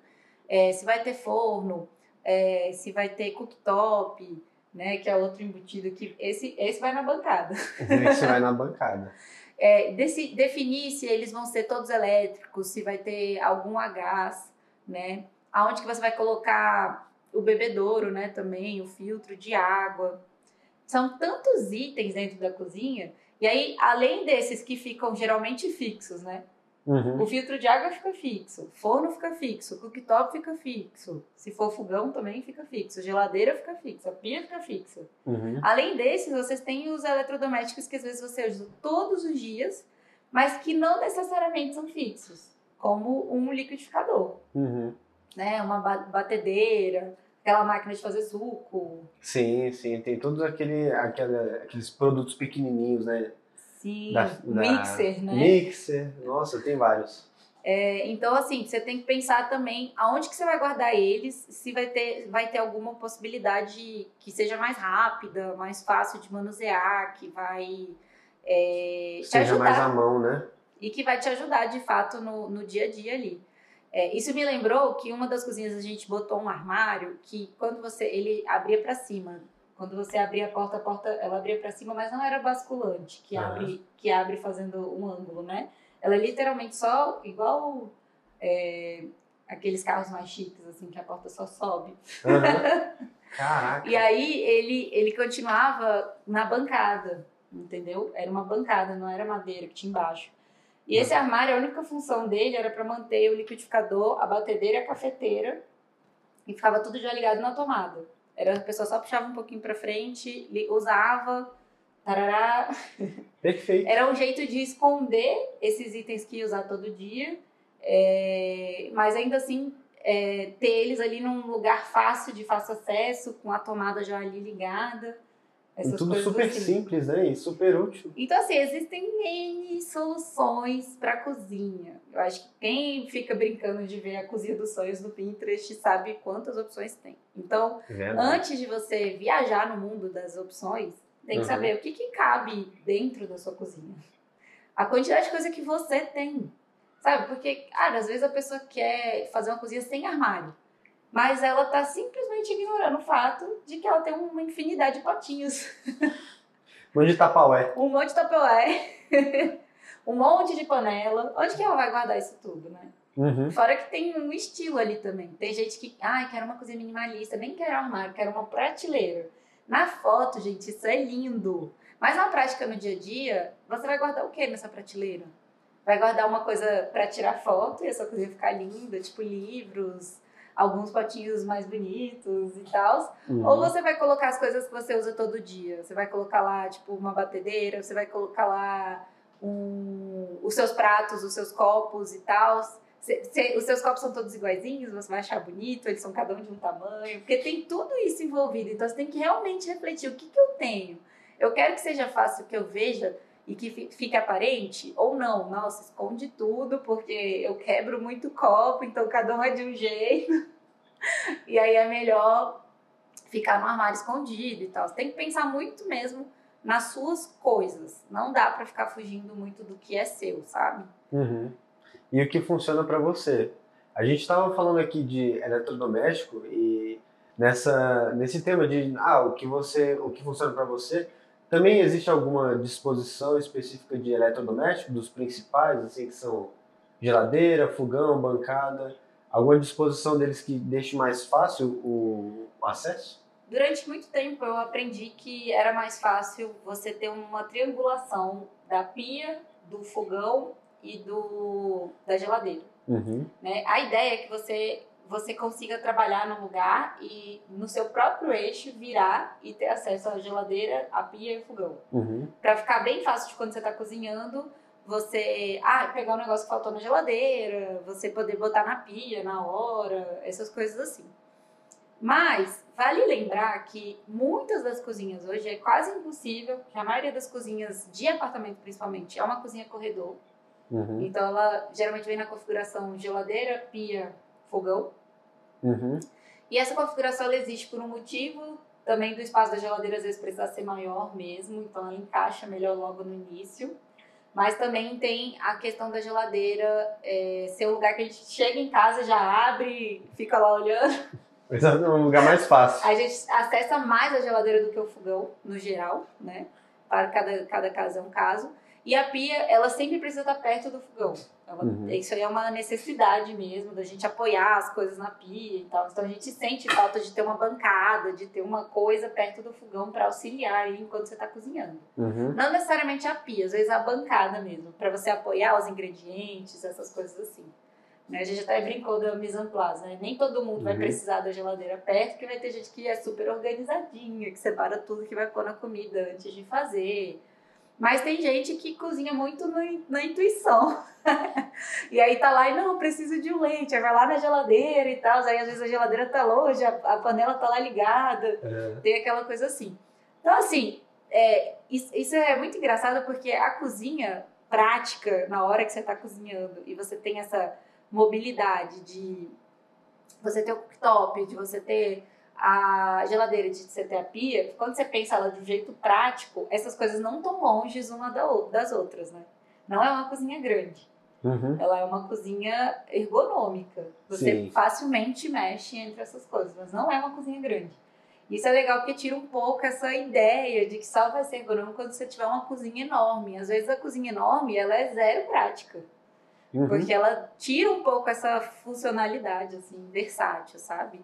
É, se vai ter forno, é, se vai ter cooktop, né, que é outro embutido que esse, esse vai na bancada. Esse vai na bancada. É, desse, definir se eles vão ser todos elétricos, se vai ter algum a gás, né? Aonde que você vai colocar o bebedouro, né, também, o filtro de água. São tantos itens dentro da cozinha. E aí, além desses que ficam geralmente fixos, né? Uhum. O filtro de água fica fixo, forno fica fixo, cooktop fica fixo, se for fogão também fica fixo, geladeira fica fixa, pia fica fixa. Uhum. Além desses, vocês têm os eletrodomésticos que às vezes você usa todos os dias, mas que não necessariamente são fixos, como um liquidificador, uhum. né? Uma batedeira, aquela máquina de fazer suco. Sim, sim, tem todos aquele, aquele, aqueles produtos pequenininhos, né? Sim, da, da mixer, né? Mixer, nossa, tem vários. É, então, assim, você tem que pensar também aonde que você vai guardar eles, se vai ter, vai ter alguma possibilidade que seja mais rápida, mais fácil de manusear, que vai é, te seja ajudar. mais à mão, né? E que vai te ajudar, de fato, no, no dia a dia ali. É, isso me lembrou que uma das cozinhas a gente botou um armário que quando você ele abria para cima. Quando você abria a porta, a porta ela abria para cima, mas não era basculante, que abre que abre fazendo um ângulo, né? Ela é literalmente só igual é, aqueles carros mais chiques assim que a porta só sobe. Uhum. Caraca. e aí ele ele continuava na bancada, entendeu? Era uma bancada, não era madeira que tinha embaixo. E esse armário, a única função dele era para manter o liquidificador, a batedeira e a cafeteira. E ficava tudo já ligado na tomada. Era a pessoa só puxava um pouquinho para frente, usava, tarará. Perfeito. Era um jeito de esconder esses itens que ia usar todo dia, é, mas ainda assim é, ter eles ali num lugar fácil, de fácil acesso, com a tomada já ali ligada. Essas e tudo super assim. simples, né? E super útil. Então, assim, existem N soluções para cozinha. Eu acho que quem fica brincando de ver a cozinha dos sonhos no Pinterest sabe quantas opções tem. Então, Verdade. antes de você viajar no mundo das opções, Tem que Uhum. saber o que, que cabe dentro da sua cozinha. A quantidade de coisa que você tem. Sabe? Porque, cara, às vezes a pessoa quer fazer uma cozinha sem armário. Mas ela tá simplesmente ignorando o fato de que ela tem uma infinidade de potinhos. Onde Tapaué? Um monte de tapaué. um monte de panela. Onde que ela vai guardar isso tudo, né? Uhum. Fora que tem um estilo ali também. Tem gente que, ai, quero uma cozinha minimalista, nem quero armário, quero uma prateleira. Na foto, gente, isso é lindo. Mas na prática, no dia a dia, você vai guardar o que nessa prateleira? Vai guardar uma coisa pra tirar foto e a sua cozinha ficar linda, tipo livros, alguns potinhos mais bonitos e tal. Uhum. Ou você vai colocar as coisas que você usa todo dia. Você vai colocar lá, tipo, uma batedeira, você vai colocar lá um- os seus pratos, os seus copos e tal. Os seus copos são todos iguaizinhos, você vai achar bonito, eles são cada um de um tamanho, porque tem tudo isso envolvido. Então você tem que realmente refletir o que, que eu tenho. Eu quero que seja fácil que eu veja e que fi- fique aparente, ou não. Nossa, esconde tudo, porque eu quebro muito copo, então cada um é de um jeito. E aí é melhor ficar no armário escondido e tal. Você tem que pensar muito mesmo nas suas coisas. Não dá pra ficar fugindo muito do que é seu, sabe? Uhum. E o que funciona para você? A gente estava falando aqui de eletrodoméstico e nessa nesse tema de ah, o que você, o que funciona para você, também existe alguma disposição específica de eletrodoméstico dos principais, assim que são geladeira, fogão, bancada, alguma disposição deles que deixe mais fácil o, acesso? Durante muito tempo eu aprendi que era mais fácil você ter uma triangulação da pia, do fogão e do da geladeira. Uhum. né? A ideia é que você você consiga trabalhar num lugar e no seu próprio eixo virar e ter acesso à geladeira, à pia e ao fogão. Uhum. Pra ficar bem fácil de quando você tá cozinhando, você ah, pegar um negócio que faltou na geladeira, você poder botar na pia na hora, essas coisas assim. Mas vale lembrar que muitas das cozinhas hoje é quase impossível, que a maioria das cozinhas de apartamento principalmente é uma cozinha corredor. Uhum. Então ela geralmente vem na configuração geladeira, pia, fogão. Uhum. E essa configuração ela existe por um motivo também do espaço da geladeira às vezes precisa ser maior mesmo, então ela encaixa melhor logo no início. Mas também tem a questão da geladeira é, ser um lugar que a gente chega em casa, já abre, fica lá olhando. Exato, é um lugar mais fácil. A gente acessa mais a geladeira do que o fogão, no geral, né? Para cada, cada caso é um caso. E a pia, ela sempre precisa estar perto do fogão. Ela- Uhum. Isso aí é uma necessidade mesmo, da gente apoiar as coisas na pia e tal. Então a gente sente falta de ter uma bancada, de ter uma coisa perto do fogão para auxiliar aí enquanto você está cozinhando. Uhum. Não necessariamente a pia, às vezes a bancada mesmo, para você apoiar os ingredientes, essas coisas assim. Né? A gente até brincou da mise en place, né? Nem todo mundo vai Uhum. precisar da geladeira perto, porque vai ter gente que é super organizadinha, que separa tudo que vai pôr na comida antes de fazer. Mas tem gente que cozinha muito no na intuição. e aí tá lá e não, preciso de um leite. Aí vai lá na geladeira e tal. Aí às vezes a geladeira tá longe, a, a panela tá lá ligada É. tem aquela coisa assim. Então, assim, é, isso, isso é muito engraçado porque a cozinha prática, na hora que você está cozinhando, e você tem essa mobilidade de você ter o cooktop, de você ter a geladeira, de você ter a pia, quando você pensa ela de um jeito prático, essas coisas não estão longes uma das outras, né? Não é uma cozinha grande. Uhum. Ela é uma cozinha ergonômica. Você Sim. facilmente mexe entre essas coisas, mas não é uma cozinha grande. Isso é legal porque tira um pouco essa ideia de que só vai ser ergonômico quando você tiver uma cozinha enorme. Às vezes a cozinha enorme ela é zero prática, Uhum. porque ela tira um pouco essa funcionalidade assim versátil, sabe?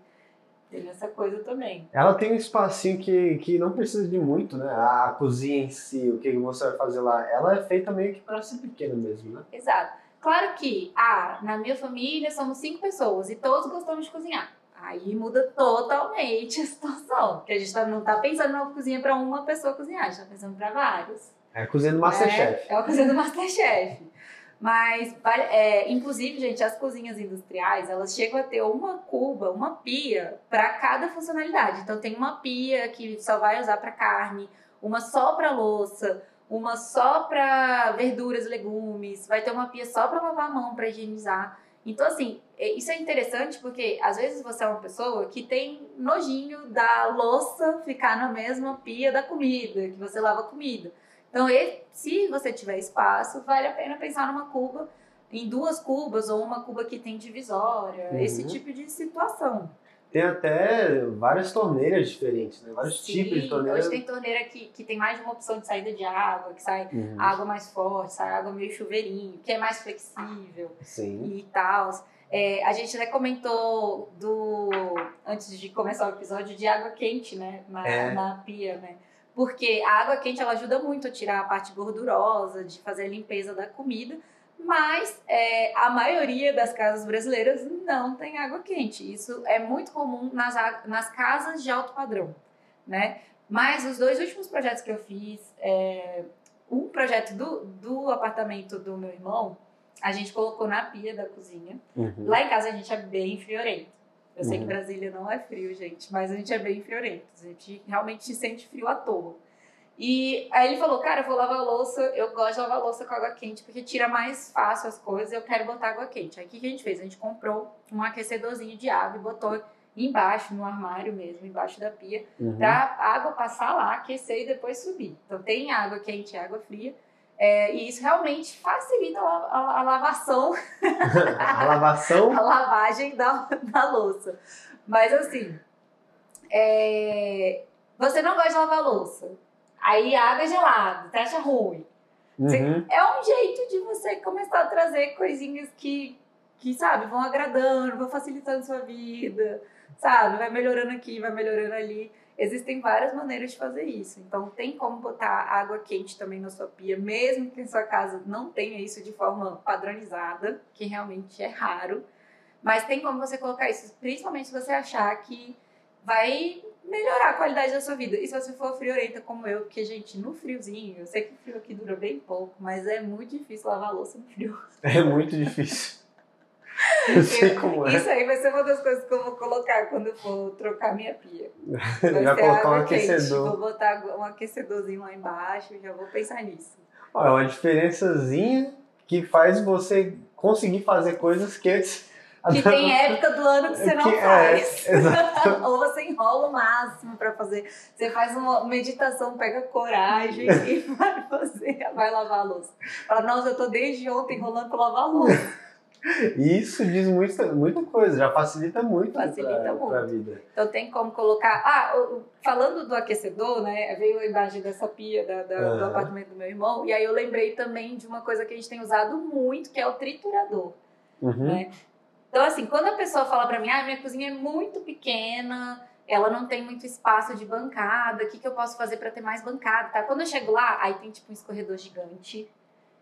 Tem essa coisa também. Ela tem um espacinho que, que não precisa de muito, né? A, a cozinha em si, o que você vai fazer lá, ela é feita meio que para ser pequena mesmo, né? Exato. Claro que, ah, na minha família somos cinco pessoas e todos gostamos de cozinhar. Aí muda totalmente a situação. Porque a gente tá- não tá pensando numa cozinha para uma pessoa cozinhar, a gente tá pensando para vários. É a cozinha do Masterchef. É, é uma cozinha do Masterchef. Mas, é, inclusive, gente, as cozinhas industriais, elas chegam a ter uma cuba, uma pia para cada funcionalidade. Então, tem uma pia que só vai usar para carne, uma só para louça, uma só para verduras legumes, vai ter uma pia só para lavar a mão, para higienizar. Então, assim, isso é interessante porque às vezes você é uma pessoa que tem nojinho da louça ficar na mesma pia da comida, que você lava comida. Então, se você tiver espaço, vale a pena pensar numa cuba, em duas cubas ou uma cuba que tem divisória, uhum. esse tipo de situação. Tem até várias torneiras diferentes, né? Vários Sim, tipos de torneira. Hoje tem torneira que, que tem mais de uma opção de saída de água, que sai uhum. água mais forte, sai água meio chuveirinho, que é mais flexível Sim. e tal. É, a gente até comentou do antes de começar o episódio de água quente, né? Na, é. na pia, né? Porque a água quente ela ajuda muito a tirar a parte gordurosa, de fazer a limpeza da comida, mas é, a maioria das casas brasileiras não tem água quente. Isso é muito comum nas, nas casas de alto padrão, né? Mas os dois últimos projetos que eu fiz, é, um projeto do, do apartamento do meu irmão, a gente colocou na pia da cozinha. Uhum. Lá em casa a gente é bem friorento. Eu sei uhum. que Brasília não é frio, gente, mas a gente é bem friorento. A gente realmente sente frio à toa. E aí ele falou, cara, eu vou lavar a louça, eu gosto de lavar a louça com água quente, porque tira mais fácil as coisas, eu quero botar água quente. Aí o que a gente fez? A gente comprou um aquecedorzinho de água e botou embaixo, no armário mesmo, embaixo da pia, uhum. pra água passar lá, aquecer e depois subir. Então tem água quente e água fria. É, e isso realmente facilita a, a, a lavação. a lavação? a lavagem da, da louça. Mas assim, é, você não gosta de lavar louça. Aí água gelada, você acha ruim. Uhum. É um jeito de você começar a trazer coisinhas que, que, sabe, vão agradando, vão facilitando sua vida, sabe? Vai melhorando aqui, vai melhorando ali. Existem várias maneiras de fazer isso. Então, tem como botar água quente também na sua pia, mesmo que em sua casa não tenha isso de forma padronizada, que realmente é raro. Mas tem como você colocar isso, principalmente se você achar que vai melhorar a qualidade da sua vida. E se você for friorenta como eu, porque, gente, no friozinho, eu sei que o frio aqui dura bem pouco, mas é muito difícil lavar louça no frio. É muito difícil. Eu sei como é. Isso aí vai ser uma das coisas que eu vou colocar quando eu for trocar minha pia. Vai já colocar um aquecedor. Vou botar um aquecedorzinho lá embaixo, já vou pensar nisso. é uma diferençazinha que faz você conseguir fazer coisas que antes que tem época do ano que você não que, é, faz. É, Ou você enrola o máximo para fazer. Você faz uma meditação, pega coragem e vai fazer, vai lavar a louça. Fala, nossa, eu tô desde ontem enrolando para lavar a louça. Isso diz muita, muita coisa, já facilita muito facilita pra, muito. Pra vida. Então tem como colocar. Ah, falando do aquecedor, né? Veio a imagem dessa pia da, da, uhum. do apartamento do meu irmão, e aí eu lembrei também de uma coisa que a gente tem usado muito, que é o triturador. Uhum. Né? Então, assim, quando a pessoa fala para mim, ah, minha cozinha é muito pequena, ela não tem muito espaço de bancada, o que, que eu posso fazer para ter mais bancada, tá? Quando eu chego lá, aí tem tipo um escorredor gigante,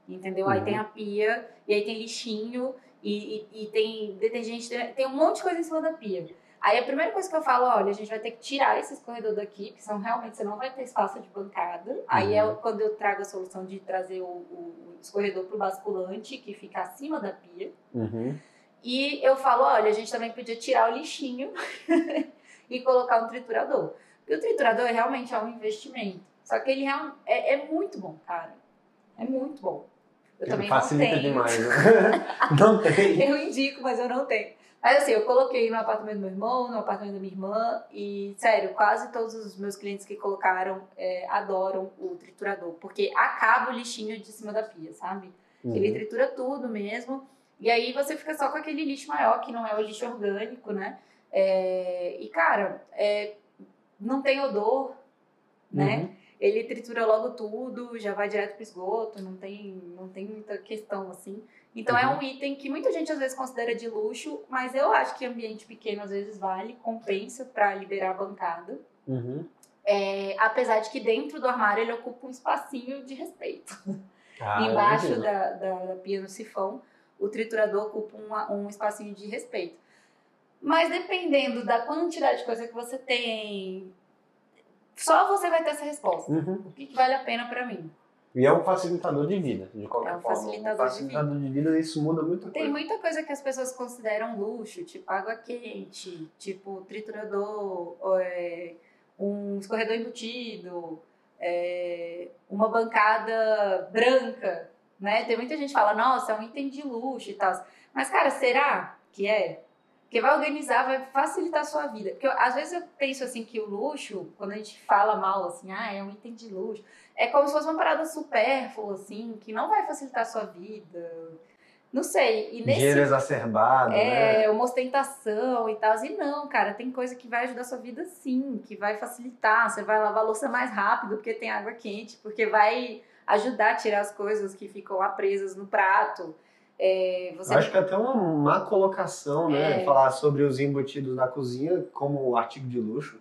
entendeu? Uhum. Aí tem a pia, e aí tem lixinho, e, e, e tem detergente, tem um monte de coisa em cima da pia. Aí a primeira coisa que eu falo, olha, a gente vai ter que tirar esse escorredor daqui, porque senão realmente você não vai ter espaço de bancada. Uhum. Aí é quando eu trago a solução de trazer o, o escorredor pro basculante, que fica acima da pia. Uhum. E eu falo, olha, a gente também podia tirar o lixinho e colocar um triturador. Porque o triturador realmente é um investimento. Só que ele é, é, é muito bom, cara. É muito bom. Eu também facilita não tenho. demais, né? não tem. Eu indico, mas eu não tenho. Mas assim, eu coloquei no apartamento do meu irmão, no apartamento da minha irmã, e sério, quase todos os meus clientes que colocaram é, adoram o triturador, porque acaba o lixinho de cima da pia, sabe? Uhum. Ele tritura tudo mesmo. E aí você fica só com aquele lixo maior, que não é o lixo orgânico, né? É, e, cara, é, não tem odor, né? Uhum. Ele tritura logo tudo, já vai direto pro esgoto, não tem, não tem muita questão assim. Então é uhum. é um item que muita gente às vezes considera de luxo, mas eu acho que ambiente pequeno às vezes vale, compensa para liberar a bancada. Uhum. É, apesar de que dentro do armário ele ocupa um espacinho de respeito. Ah, Embaixo da, da, da pia no sifão o triturador ocupa uma, um espacinho de respeito. Mas dependendo da quantidade de coisa que você tem, só você vai ter essa resposta. Uhum. O que, que vale a pena para mim? E é um facilitador de vida, de qualquer é um forma. Facilitador, um facilitador de, vida. de vida. isso muda muito Tem coisa. muita coisa que as pessoas consideram luxo, tipo água quente, tipo triturador, é, um escorredor embutido, é, uma bancada branca né? Tem muita gente que fala, nossa, é um item de luxo e tal. Mas, cara, será? que é. Porque vai organizar, vai facilitar a sua vida. Porque eu, às vezes eu penso assim que o luxo, quando a gente fala mal assim, ah, é um item de luxo, é como se fosse uma parada supérflua, assim, que não vai facilitar a sua vida. Não sei. E nesse, Dinheiro exacerbado, né? é, uma ostentação e tal. E não, cara, tem coisa que vai ajudar a sua vida sim, que vai facilitar. Você vai lavar a louça mais rápido porque tem água quente, porque vai ajudar a tirar as coisas que ficam lá presas no prato. É, você acho que é até uma má colocação, né? É. Falar sobre os embutidos da cozinha como artigo de luxo.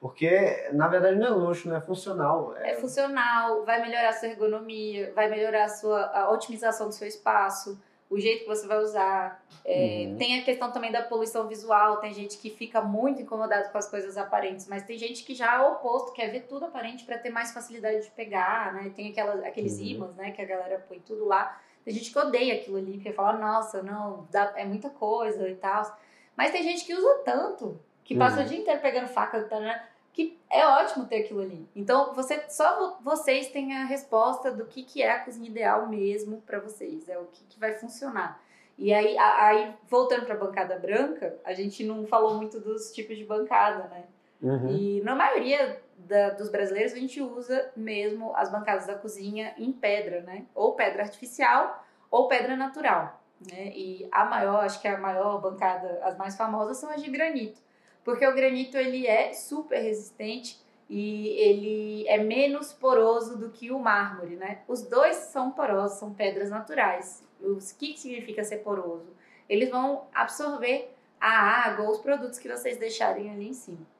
Porque, na verdade, não é luxo, não é funcional. é funcional, vai melhorar a sua ergonomia, vai melhorar a sua a otimização do seu espaço, o jeito que você vai usar. É, Uhum. Tem a questão também da poluição visual, tem gente que fica muito incomodado com as coisas aparentes, mas tem gente que já é o oposto, quer ver tudo aparente para ter mais facilidade de pegar, né? Tem aquela, aqueles Uhum. ímãs, né, que a galera põe tudo lá. Tem gente que odeia aquilo ali, porque fala, nossa, não, dá- é muita coisa e tal. Mas tem gente que usa tanto, que passa Uhum. o dia inteiro pegando faca, tá, né? que é ótimo ter aquilo ali. Então, você só vo- vocês têm a resposta do que, que é a cozinha ideal mesmo para vocês, é o que, que vai funcionar. E aí, aí voltando para a bancada branca, a gente não falou muito dos tipos de bancada, né? Uhum. E na maioria da- dos brasileiros a gente usa mesmo as bancadas da cozinha em pedra, né? Ou pedra artificial ou pedra natural, né? E a maior, acho que a maior bancada, as mais famosas são as de granito, porque o granito ele é super resistente e ele é menos poroso do que o mármore, né? Os dois são porosos, são pedras naturais. O que significa ser poroso? Eles vão absorver a água os produtos que vocês deixarem ali em cima.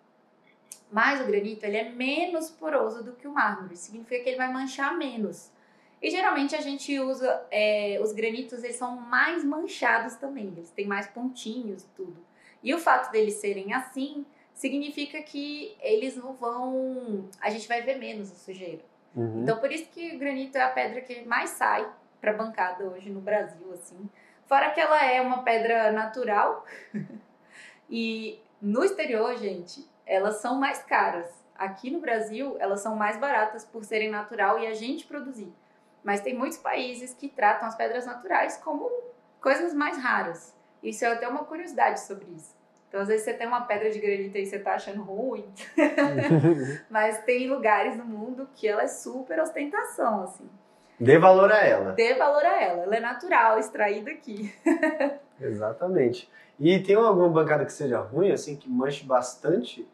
Mas o granito ele é menos poroso do que o mármore, significa que ele vai manchar menos. E geralmente a gente usa é, os granitos, eles são mais manchados também, eles têm mais pontinhos e tudo. E o fato deles serem assim significa que eles não vão, a gente vai ver menos a sujeira. Uhum. Então por isso que o granito é a pedra que mais sai para bancada hoje no Brasil, assim. Fora que ela é uma pedra natural e no exterior, gente, elas são mais caras. Aqui no Brasil, elas são mais baratas por serem natural e a gente produzir. Mas tem muitos países que tratam as pedras naturais como coisas mais raras. Isso é até uma curiosidade sobre isso. Então, às vezes você tem uma pedra de granito aí e você tá achando ruim, mas tem lugares no mundo que ela é super ostentação, assim. Dê valor a ela. Dê valor a ela. Ela é natural, extraída aqui. Exatamente. E tem alguma bancada que seja ruim, assim, que manche bastante?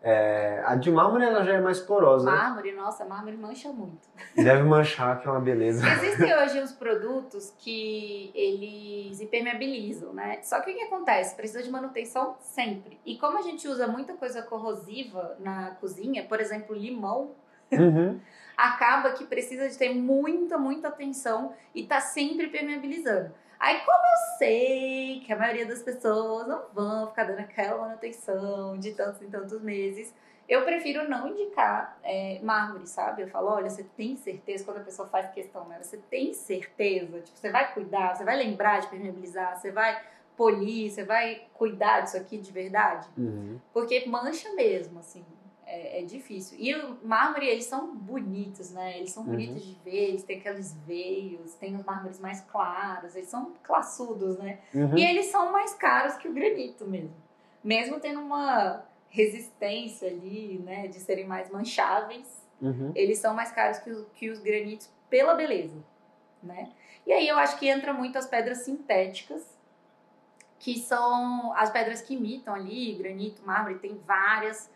É, a de mármore ela já é mais porosa. né? Mármore, nossa, mármore mancha muito. Deve manchar, que é uma beleza. Existem hoje os produtos que eles impermeabilizam, né? Só que o que acontece? Precisa de manutenção sempre. E como a gente usa muita coisa corrosiva na cozinha, por exemplo, limão, Uhum. acaba que precisa de ter muita, muita atenção e tá sempre permeabilizando. Aí, como eu sei que a maioria das pessoas não vão ficar dando aquela manutenção de tantos em tantos meses, eu prefiro não indicar é, mármore, sabe? Eu falo, olha, você tem certeza, quando a pessoa faz questão, né? Você tem certeza? Tipo, você vai cuidar, você vai lembrar de permeabilizar, você vai polir, você vai cuidar disso aqui de verdade? Uhum. Porque mancha mesmo, assim. É, é difícil. E o mármore, eles são bonitos, né? Eles são Uhum. bonitos de ver, eles têm aqueles veios, tem os mármores mais claros, eles são classudos, né? Uhum. E eles são mais caros que o granito mesmo. Mesmo tendo uma resistência ali, né? De serem mais mancháveis, Uhum. eles são mais caros que, que os granitos pela beleza, né? E aí eu acho que entra muito as pedras sintéticas, que são as pedras que imitam ali, granito, mármore, tem várias,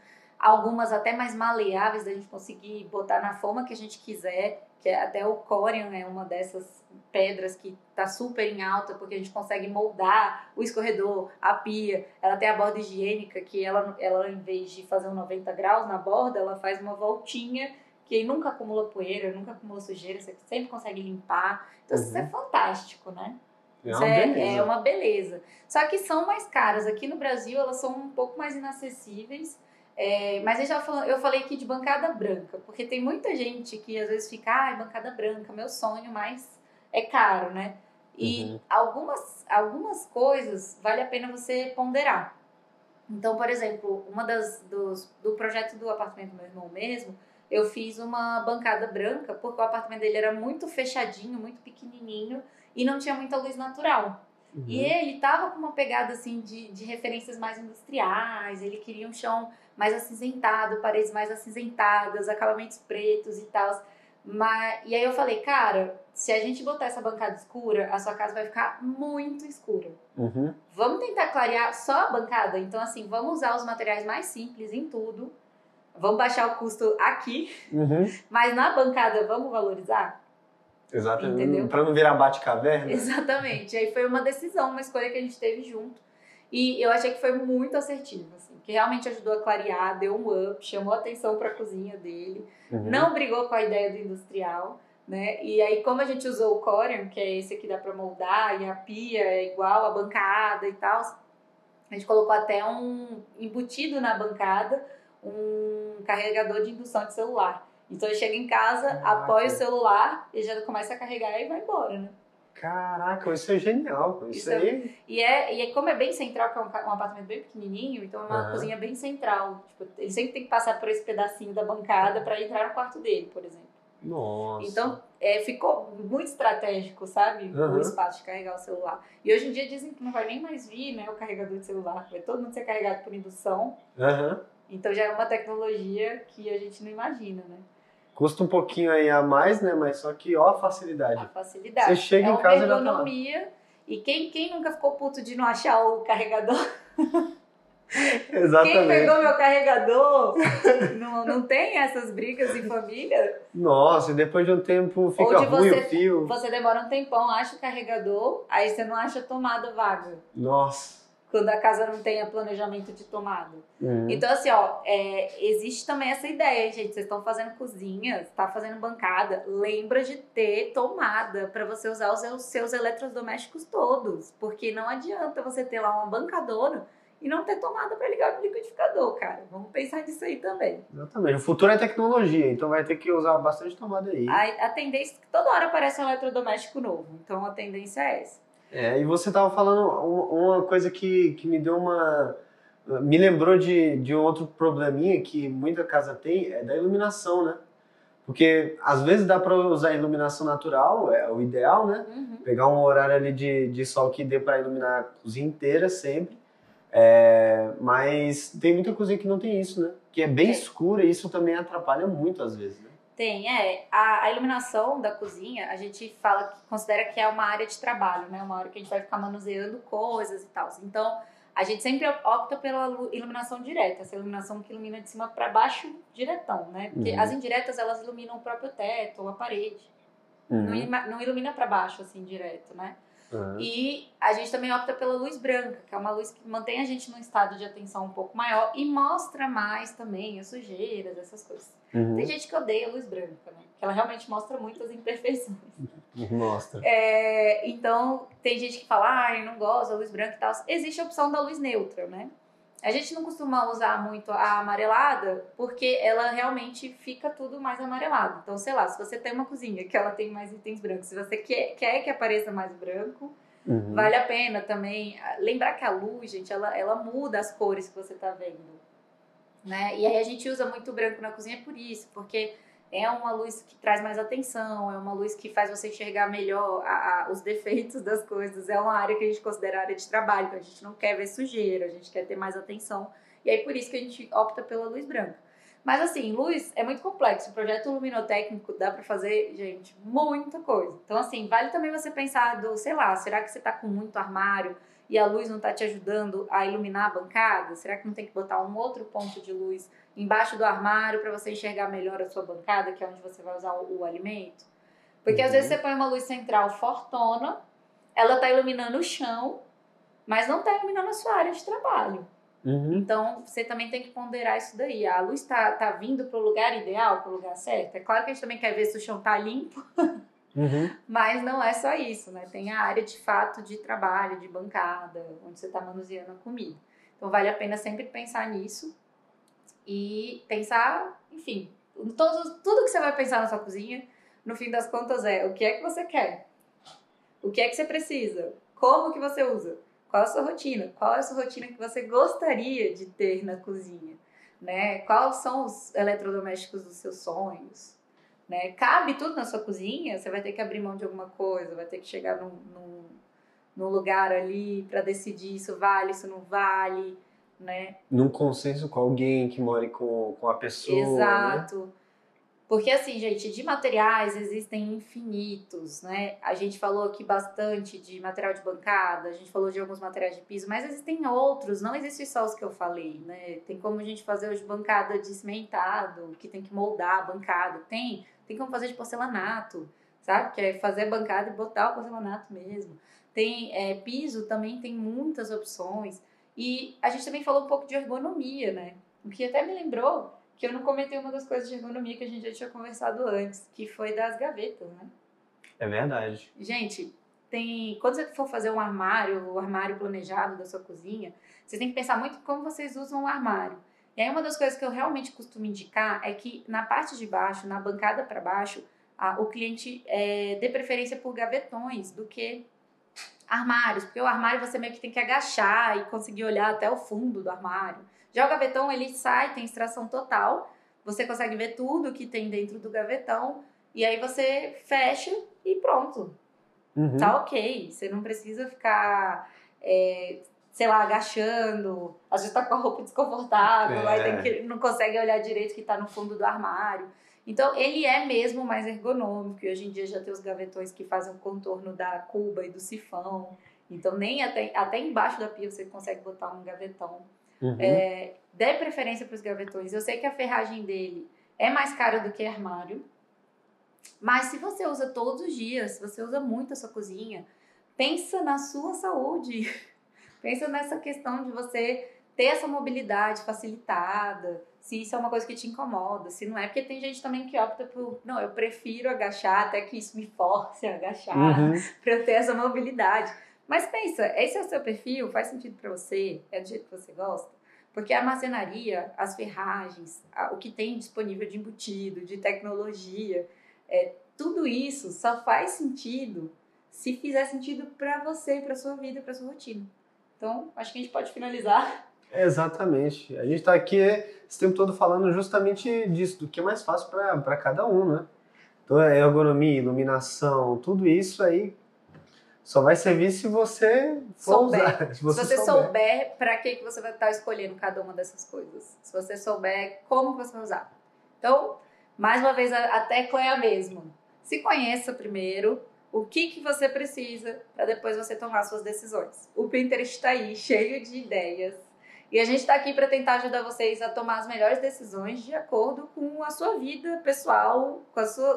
algumas até mais maleáveis da gente conseguir botar na forma que a gente quiser, que é até o corian é uma dessas pedras que tá super em alta, porque a gente consegue moldar o escorredor, a pia, ela tem a borda higiênica, que ela, ela em vez de fazer um 90 graus na borda, ela faz uma voltinha que nunca acumula poeira, nunca acumula sujeira, você sempre consegue limpar. Então isso Uhum. é fantástico, né? É Isso uma é, é uma beleza. Só que são mais caras. Aqui no Brasil elas são um pouco mais inacessíveis. É, mas eu já fal- eu falei aqui de bancada branca, porque tem muita gente que às vezes fica, ai, bancada branca, meu sonho, mas é caro, né? E Uhum. algumas, algumas coisas vale a pena você ponderar. Então, por exemplo, uma das dos, do projeto do apartamento do meu irmão mesmo, eu fiz uma bancada branca, porque o apartamento dele era muito fechadinho, muito pequenininho e não tinha muita luz natural. Uhum. E ele tava com uma pegada assim de, de referências mais industriais, ele queria um chão mais acinzentado, paredes mais acinzentadas, acabamentos pretos e tal. Mas, e aí eu falei, cara, se a gente botar essa bancada escura, a sua casa vai ficar muito escura. Uhum. Vamos tentar clarear só a bancada? Então, assim, vamos usar os materiais mais simples em tudo. Vamos baixar o custo aqui, uhum. mas na bancada vamos valorizar? Exatamente. Para não virar bate-caverna. Exatamente. Aí foi uma decisão, uma escolha que a gente teve junto. E eu achei que foi muito assertivo, assim, que realmente ajudou a clarear, deu um up, chamou atenção para a cozinha dele, uhum. não brigou com a ideia do industrial, né? E aí, como a gente usou o Corian, que é esse aqui dá para moldar, e a pia é igual, a bancada e tal, a gente colocou até um embutido na bancada, um carregador de indução de celular. Então ele chega em casa, Caraca. apoia o celular e já começa a carregar e vai embora, né? Caraca, isso é genial. Isso, isso aí. É, e, é, e é como é bem central, que é um, um apartamento bem pequenininho, então é uma uhum. cozinha bem central. Tipo, ele sempre tem que passar por esse pedacinho da bancada para entrar no quarto dele, por exemplo. Nossa. Então é, ficou muito estratégico, sabe? Uhum. O espaço de carregar o celular. E hoje em dia dizem que não vai nem mais vir né, o carregador de celular, vai todo mundo ser carregado por indução. Uhum. Então já é uma tecnologia que a gente não imagina, né? Custa um pouquinho aí a mais, né? Mas só que ó a facilidade. A facilidade. Você chega é em casa e já tá E quem, quem nunca ficou puto de não achar o carregador? Exatamente. Quem pegou meu carregador não, não tem essas brigas em família? Nossa, e depois de um tempo fica Ou ruim você, o fio. Você demora um tempão, acha o carregador, aí você não acha a tomada vaga. Nossa quando a casa não tenha planejamento de tomada. Uhum. Então, assim, ó, é, existe também essa ideia, gente. Vocês estão fazendo cozinha, está fazendo bancada. Lembra de ter tomada para você usar os seus eletrodomésticos todos. Porque não adianta você ter lá uma bancadona e não ter tomada para ligar o liquidificador, cara. Vamos pensar nisso aí também. Exatamente. O futuro é tecnologia, então vai ter que usar bastante tomada aí. A, a tendência é que toda hora aparece um eletrodoméstico novo. Então a tendência é essa. É, e você estava falando uma coisa que, que me deu uma. Me lembrou de, de um outro probleminha que muita casa tem, é da iluminação, né? Porque às vezes dá para usar iluminação natural, é o ideal, né? Uhum. Pegar um horário ali de, de sol que dê para iluminar a cozinha inteira sempre. É, mas tem muita cozinha que não tem isso, né? Que é bem é. escura e isso também atrapalha muito às vezes, né? Tem, é. A, a, iluminação da cozinha, a gente fala que considera que é uma área de trabalho, né? Uma hora que a gente vai ficar manuseando coisas e tal. Então, a gente sempre opta pela iluminação direta, essa iluminação que ilumina de cima para baixo diretão, né? Porque uhum. as indiretas elas iluminam o próprio teto ou a parede. Uhum. Não, não ilumina para baixo assim direto, né? Uhum. E a gente também opta pela luz branca, que é uma luz que mantém a gente num estado de atenção um pouco maior e mostra mais também as sujeiras, essas coisas. Uhum. Tem gente que odeia a luz branca, né? Porque ela realmente mostra muitas imperfeições. Mostra. É, então, tem gente que fala, ah, eu não gosto da luz branca e tal. Existe a opção da luz neutra, né? A gente não costuma usar muito a amarelada porque ela realmente fica tudo mais amarelado. Então, sei lá, se você tem uma cozinha que ela tem mais itens brancos, se você quer, quer que apareça mais branco, uhum. vale a pena também lembrar que a luz, gente, ela, ela muda as cores que você está vendo. Né? E aí a gente usa muito branco na cozinha por isso, porque é uma luz que traz mais atenção, é uma luz que faz você enxergar melhor a, a, os defeitos das coisas. É uma área que a gente considera área de trabalho, então a gente não quer ver sujeira, a gente quer ter mais atenção. E aí por isso que a gente opta pela luz branca. Mas assim, luz é muito complexo. O projeto luminotécnico dá para fazer, gente, muita coisa. Então assim, vale também você pensar do, sei lá, será que você tá com muito armário? e a luz não está te ajudando a iluminar a bancada? Será que não tem que botar um outro ponto de luz embaixo do armário para você enxergar melhor a sua bancada, que é onde você vai usar o, o alimento? Porque uhum. às vezes você põe uma luz central fortona, ela está iluminando o chão, mas não está iluminando a sua área de trabalho. Uhum. Então, você também tem que ponderar isso daí. A luz está tá vindo para o lugar ideal, para o lugar certo. É claro que a gente também quer ver se o chão está limpo. Uhum. Mas não é só isso, né? Tem a área de fato de trabalho, de bancada, onde você está manuseando a comida. Então vale a pena sempre pensar nisso e pensar, enfim, todos, tudo que você vai pensar na sua cozinha, no fim das contas é o que é que você quer, o que é que você precisa, como que você usa, qual a sua rotina, qual é a sua rotina que você gostaria de ter na cozinha, né? Quais são os eletrodomésticos dos seus sonhos, né? Cabe tudo na sua cozinha, você vai ter que abrir mão de alguma coisa, vai ter que chegar num, num, no lugar ali para decidir isso vale, isso não vale, né? Num consenso com alguém que more com, com a pessoa. Né? Exato. Né? Porque assim, gente, de materiais existem infinitos, né? A gente falou aqui bastante de material de bancada, a gente falou de alguns materiais de piso, mas existem outros, não existem só os que eu falei, né? Tem como a gente fazer de bancada de cimentado, que tem que moldar a bancada, tem, tem como fazer de porcelanato, sabe? Que é fazer a bancada e botar o porcelanato mesmo. Tem é, piso, também tem muitas opções. E a gente também falou um pouco de ergonomia, né? O que até me lembrou que eu não comentei uma das coisas de ergonomia que a gente já tinha conversado antes, que foi das gavetas, né? É verdade. Gente, tem quando você for fazer um armário, o armário planejado da sua cozinha, você tem que pensar muito como vocês usam o armário. E aí uma das coisas que eu realmente costumo indicar é que na parte de baixo, na bancada para baixo, a, o cliente é, dê preferência por gavetões do que armários, porque o armário você meio que tem que agachar e conseguir olhar até o fundo do armário. Já o gavetão, ele sai, tem extração total. Você consegue ver tudo que tem dentro do gavetão. E aí você fecha e pronto. Uhum. Tá ok. Você não precisa ficar, é, sei lá, agachando. Às vezes tá com a roupa desconfortável, é. aí que, não consegue olhar direito que tá no fundo do armário. Então, ele é mesmo mais ergonômico. E hoje em dia já tem os gavetões que fazem o contorno da cuba e do sifão. Então, nem até, até embaixo da pia você consegue botar um gavetão. Uhum. É, dê preferência para os gavetões. Eu sei que a ferragem dele é mais cara do que armário, mas se você usa todos os dias, se você usa muito a sua cozinha, pensa na sua saúde. pensa nessa questão de você ter essa mobilidade facilitada, se isso é uma coisa que te incomoda, se não é, porque tem gente também que opta por, não, eu prefiro agachar até que isso me force a agachar, uhum. para eu ter essa mobilidade. Mas pensa, esse é o seu perfil? Faz sentido para você? É do jeito que você gosta? Porque a armazenaria, as ferragens, o que tem disponível de embutido, de tecnologia, é, tudo isso só faz sentido se fizer sentido para você, para sua vida, para sua rotina. Então, acho que a gente pode finalizar. Exatamente. A gente está aqui esse tempo todo falando justamente disso, do que é mais fácil para cada um, né? Então, é ergonomia, iluminação, tudo isso aí só vai servir se você souber. Usar, se você, se você souber, souber para que, que você vai estar escolhendo cada uma dessas coisas. Se você souber como você vai usar. Então, mais uma vez, a, a tecla é a mesma. Se conheça primeiro o que, que você precisa para depois você tomar suas decisões. O Pinterest está aí, cheio de ideias. E a gente está aqui para tentar ajudar vocês a tomar as melhores decisões de acordo com a sua vida pessoal,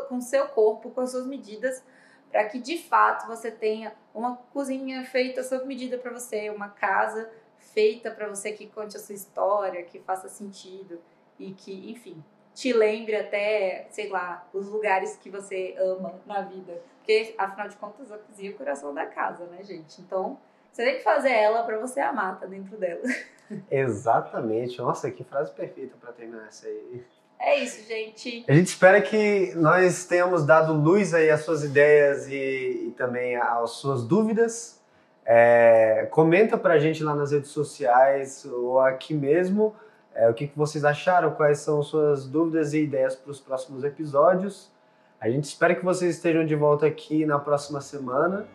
com, o seu corpo, com as suas medidas para que de fato você tenha uma cozinha feita sob medida para você, uma casa feita para você que conte a sua história, que faça sentido e que, enfim, te lembre até, sei lá, os lugares que você ama na vida. Porque, afinal de contas, a cozinha é o coração da casa, né, gente? Então, você tem que fazer ela para você amar, tá dentro dela. Exatamente. Nossa, que frase perfeita para terminar essa aí. É isso, gente. A gente espera que nós tenhamos dado luz aí às suas ideias e, e também às suas dúvidas. É, comenta pra gente lá nas redes sociais ou aqui mesmo é, o que, que vocês acharam, quais são suas dúvidas e ideias para os próximos episódios. A gente espera que vocês estejam de volta aqui na próxima semana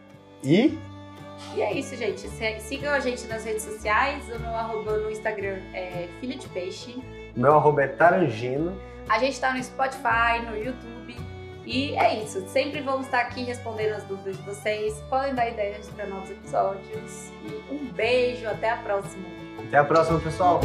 e. E é isso, gente. Sigam a gente nas redes sociais. O meu arroba no Instagram é Filha de Peixe. Meu arroba é Tarangino. A gente está no Spotify, no YouTube. E é isso. Sempre vamos estar aqui respondendo as dúvidas de vocês. Podem dar ideias para novos episódios. E um beijo. Até a próxima. Até a próxima, pessoal.